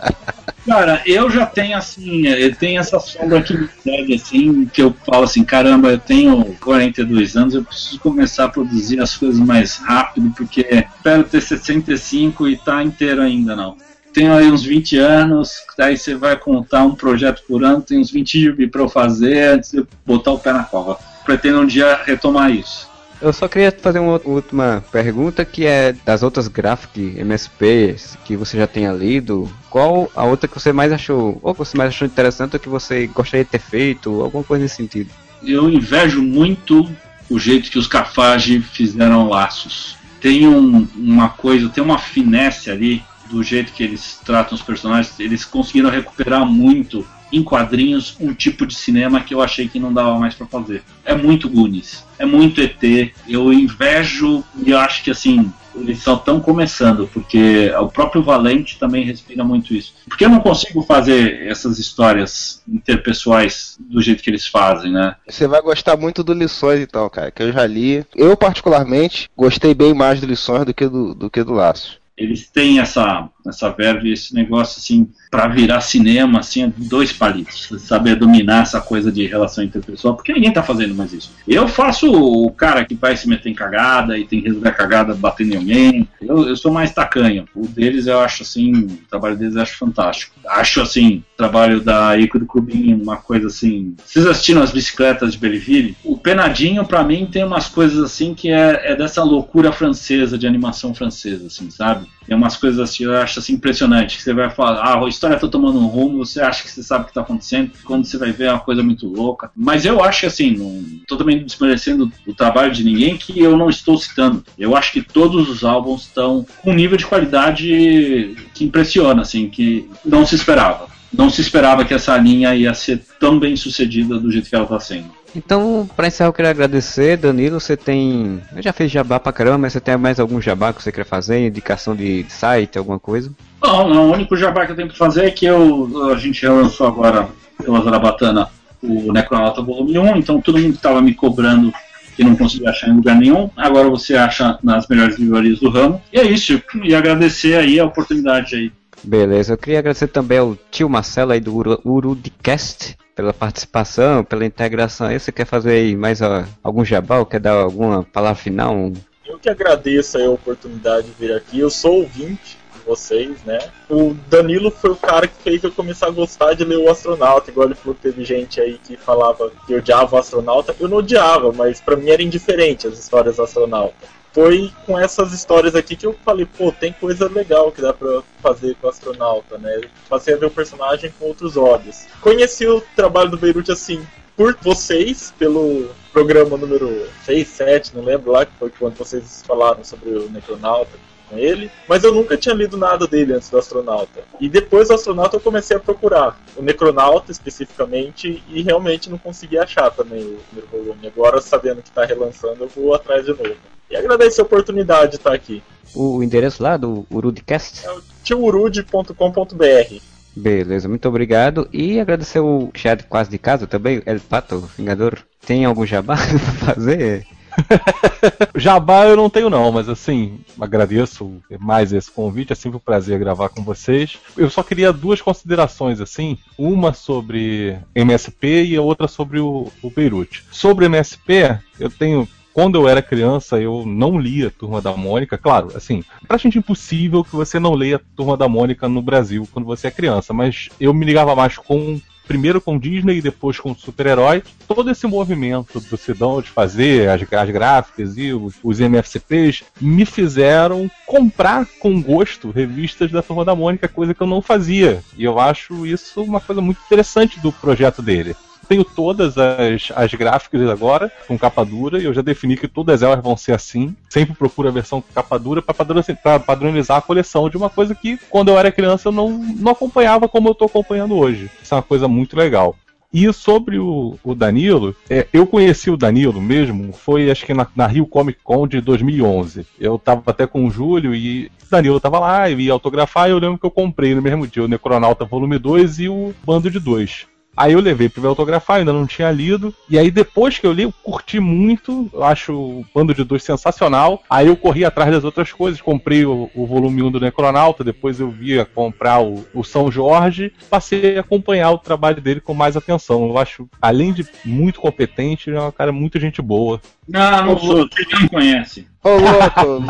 [LAUGHS] Cara, eu já tenho assim, eu tenho essa sombra que me segue assim, que eu falo assim, caramba, eu tenho 42 anos, eu preciso começar a produzir as coisas mais rápido, porque espero ter 65 e tá inteiro ainda não. Tenho aí uns 20 anos, daí você vai contar um projeto por ano, tem uns 20 gibi para eu fazer antes de botar o pé na cova. Pretendo um dia retomar isso. Eu só queria fazer uma última pergunta que é das outras graphic MSPs que você já tenha lido, qual a outra que você mais achou, ou que você mais achou interessante ou que você gostaria de ter feito, alguma coisa nesse sentido? Eu invejo muito o jeito que os Cafage fizeram laços. Tem um, uma coisa, tem uma finesse ali do jeito que eles tratam os personagens, eles conseguiram recuperar muito em quadrinhos um tipo de cinema que eu achei que não dava mais para fazer. É muito Goonies, é muito ET. Eu invejo e acho que assim eles só estão começando, porque o próprio Valente também respira muito isso. Porque eu não consigo fazer essas histórias interpessoais do jeito que eles fazem, né? Você vai gostar muito do Lições, então, cara, que eu já li. Eu, particularmente, gostei bem mais do Lições do que do, do, que do Laço. Eles têm essa, essa verve, esse negócio assim, para virar cinema, assim, é dois palitos. Saber dominar essa coisa de relação interpessoal, porque ninguém tá fazendo mais isso. Eu faço o cara que vai se meter em cagada e tem que resolver a cagada batendo em alguém. Eu, eu sou mais tacanho. O deles eu acho assim, o trabalho deles eu acho fantástico. Acho assim, o trabalho da Ico do Cubinho, uma coisa assim. Vocês assistiram as bicicletas de Belleville? O Penadinho, para mim, tem umas coisas assim que é, é dessa loucura francesa, de animação francesa, assim, sabe? Tem umas coisas assim, eu acho assim impressionante. Que você vai falar, ah, a história tá tomando um rumo, você acha que você sabe o que tá acontecendo, quando você vai ver é uma coisa muito louca. Mas eu acho que assim, não tô também desmerecendo o trabalho de ninguém que eu não estou citando. Eu acho que todos os álbuns estão com um nível de qualidade que impressiona, assim, que não se esperava. Não se esperava que essa linha ia ser tão bem sucedida do jeito que ela está sendo. Então, para encerrar, eu queria agradecer, Danilo. Você tem. Eu já fez jabá pra caramba, mas você tem mais algum jabá que você quer fazer? Indicação de site, alguma coisa? Não, não. O único jabá que eu tenho que fazer é que eu, a gente lançou agora pela Zarabatana o Necronauta Volume 1, então todo mundo que estava me cobrando que não conseguia achar em lugar nenhum, agora você acha nas melhores livrarias do ramo. E é isso. E agradecer aí a oportunidade aí. Beleza, eu queria agradecer também ao tio Marcelo aí do Urudicast pela participação, pela integração. Aí você quer fazer aí mais ó, algum jabá ou quer dar alguma palavra final? Eu que agradeço a oportunidade de vir aqui. Eu sou ouvinte de vocês, né? O Danilo foi o cara que fez eu começar a gostar de ler o astronauta, igual ele falou que teve gente aí que falava que odiava o astronauta. Eu não odiava, mas para mim era indiferente as histórias astronauta foi com essas histórias aqui que eu falei, pô, tem coisa legal que dá pra fazer com o astronauta, né? Passei a ver o personagem com outros olhos. Conheci o trabalho do Beirute assim, por vocês, pelo programa número 6, 7, não lembro lá, que foi quando vocês falaram sobre o Necronauta com ele, mas eu nunca tinha lido nada dele antes do Astronauta. E depois do Astronauta eu comecei a procurar o Necronauta especificamente e realmente não consegui achar também o primeiro volume. Agora, sabendo que está relançando, eu vou atrás de novo. E agradeço a oportunidade de estar aqui. O endereço lá do Urudcast? É o tiourude.com.br. Beleza, muito obrigado. E agradecer o chat quase de casa também, El Pato, Vingador. Tem algum jabá [LAUGHS] pra fazer? [LAUGHS] Jabá eu não tenho não, mas assim, agradeço mais esse convite, é sempre um prazer gravar com vocês. Eu só queria duas considerações assim, uma sobre MSP e a outra sobre o, o Beirute. Sobre MSP, eu tenho quando eu era criança, eu não lia Turma da Mônica. Claro, assim, é praticamente impossível que você não leia Turma da Mônica no Brasil quando você é criança, mas eu me ligava mais com primeiro com Disney e depois com super-herói, todo esse movimento do Sidão de fazer as, as gráficas e os, os, MFCPs me fizeram comprar com gosto revistas da Turma da Mônica, coisa que eu não fazia. E eu acho isso uma coisa muito interessante do projeto dele tenho todas as, as gráficas agora com capa dura e eu já defini que todas elas vão ser assim. Sempre procuro a versão com capa dura para padronizar a coleção de uma coisa que quando eu era criança eu não, não acompanhava como eu estou acompanhando hoje. Isso é uma coisa muito legal. E sobre o, o Danilo, é, eu conheci o Danilo mesmo, foi acho que na, na, Rio Comic Con de 2011. Eu tava até com o Júlio e o Danilo tava lá, eu ia autografar e eu lembro que eu comprei no mesmo dia o Necronauta Volume 2 e o Bando de 2. Aí eu levei para autografar, ainda não tinha lido. E aí depois que eu li, eu curti muito. Eu acho o Bando de Dois sensacional. Aí eu corri atrás das outras coisas. Comprei o, o volume 1 do Necronauta. Depois eu via comprar o, o, São Jorge. Passei a acompanhar o trabalho dele com mais atenção. Eu acho, além de muito competente, é um cara muito gente boa. Não, não sou. Você não conhece. Ô louco!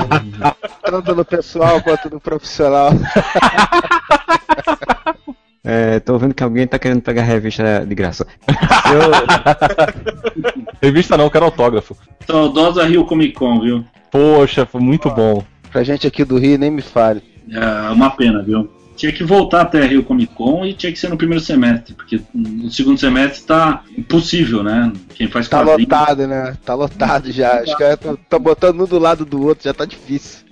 [LAUGHS] tanto no pessoal quanto no profissional. [LAUGHS] É, tô vendo que alguém tá querendo pegar a revista de graça. [LAUGHS] Eu... revista não, quero autógrafo. Saudosa Rio Comic Con, viu? Poxa, foi muito bom. Pra gente aqui do Rio, nem me fale. É uma pena, viu? Tinha que voltar até a Rio Comic Con e tinha que ser no primeiro semestre, porque no segundo semestre tá impossível, né? Quem faz Tá quadrinho... lotado, né? Tá lotado já. Os caras estão botando um do lado do outro, já tá difícil.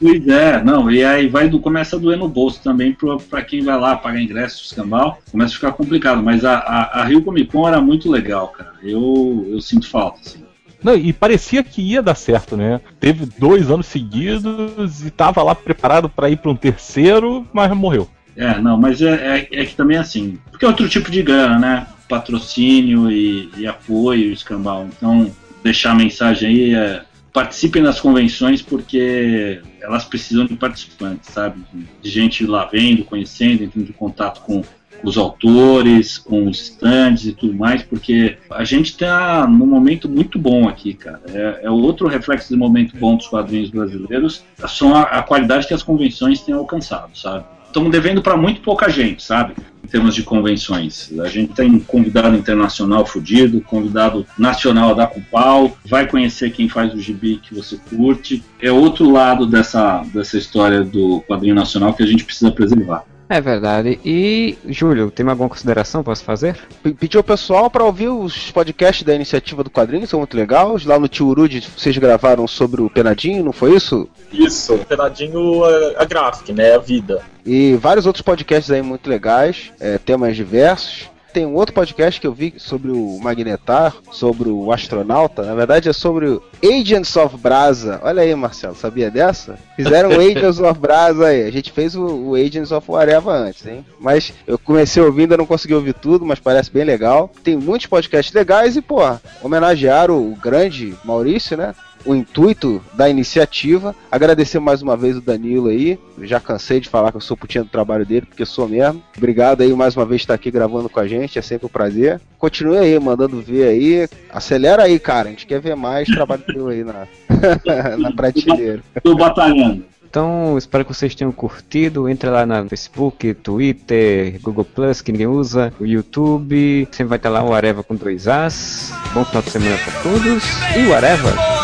Pois é, não, e aí vai do, começa a doer no bolso também para quem vai lá pagar ingresso, escambau, começa a ficar complicado. Mas a, a, a Rio Comic Con era muito legal, cara. Eu, eu sinto falta, assim. Não, e parecia que ia dar certo, né? Teve dois anos seguidos e tava lá preparado para ir para um terceiro, mas morreu. É, não, mas é, é, é, que também é assim. Porque é outro tipo de grana, né? Patrocínio e, e apoio, escambau. Então, deixar a mensagem aí é. Participem das convenções porque elas precisam de participantes, sabe? De gente lá vendo, conhecendo, entrando em contato com os autores, com os stands e tudo mais, porque a gente está num momento muito bom aqui, cara. É, é outro reflexo do momento bom dos quadrinhos brasileiros, são a, a qualidade que as convenções têm alcançado, sabe? Estamos devendo para muito pouca gente, sabe? Em termos de convenções. A gente tem convidado internacional fudido, convidado nacional da Cupal, vai conhecer quem faz o gibi que você curte. É outro lado dessa, dessa história do quadrinho nacional que a gente precisa preservar. É verdade. E, Júlio, tem alguma consideração posso fazer? Pediu o pessoal para ouvir os podcasts da iniciativa do quadrinho, são muito legais. Lá no Tio Urud vocês gravaram sobre o Penadinho, não foi isso? Isso, Penadinho a, a gráfica, né? A vida. E vários outros podcasts aí muito legais, é, temas diversos. Tem um outro podcast que eu vi sobre o Magnetar, sobre o astronauta. Na verdade é sobre o Agents of Brasa. Olha aí, Marcelo, sabia dessa? Fizeram o [LAUGHS] Agents of Brasa aí. A gente fez o, o Agents of Whatever antes, hein? Mas eu comecei ouvindo, não consegui ouvir tudo, mas parece bem legal. Tem muitos podcasts legais e, pô, homenagearam o grande Maurício, né? O intuito da iniciativa. Agradecer mais uma vez o Danilo aí. Já cansei de falar que eu sou putinha do trabalho dele, porque sou mesmo. Obrigado aí mais uma vez por estar aqui gravando com a gente, é sempre um prazer. Continue aí, mandando ver aí. Acelera aí, cara. A gente quer ver mais trabalho teu aí na, [LAUGHS] na prateleira. Tô batalhando. Então, espero que vocês tenham curtido. Entre lá no Facebook, Twitter, Google Plus, que ninguém usa, o YouTube. Sempre vai estar lá o Areva com dois As. Bom final de semana para todos e whatever!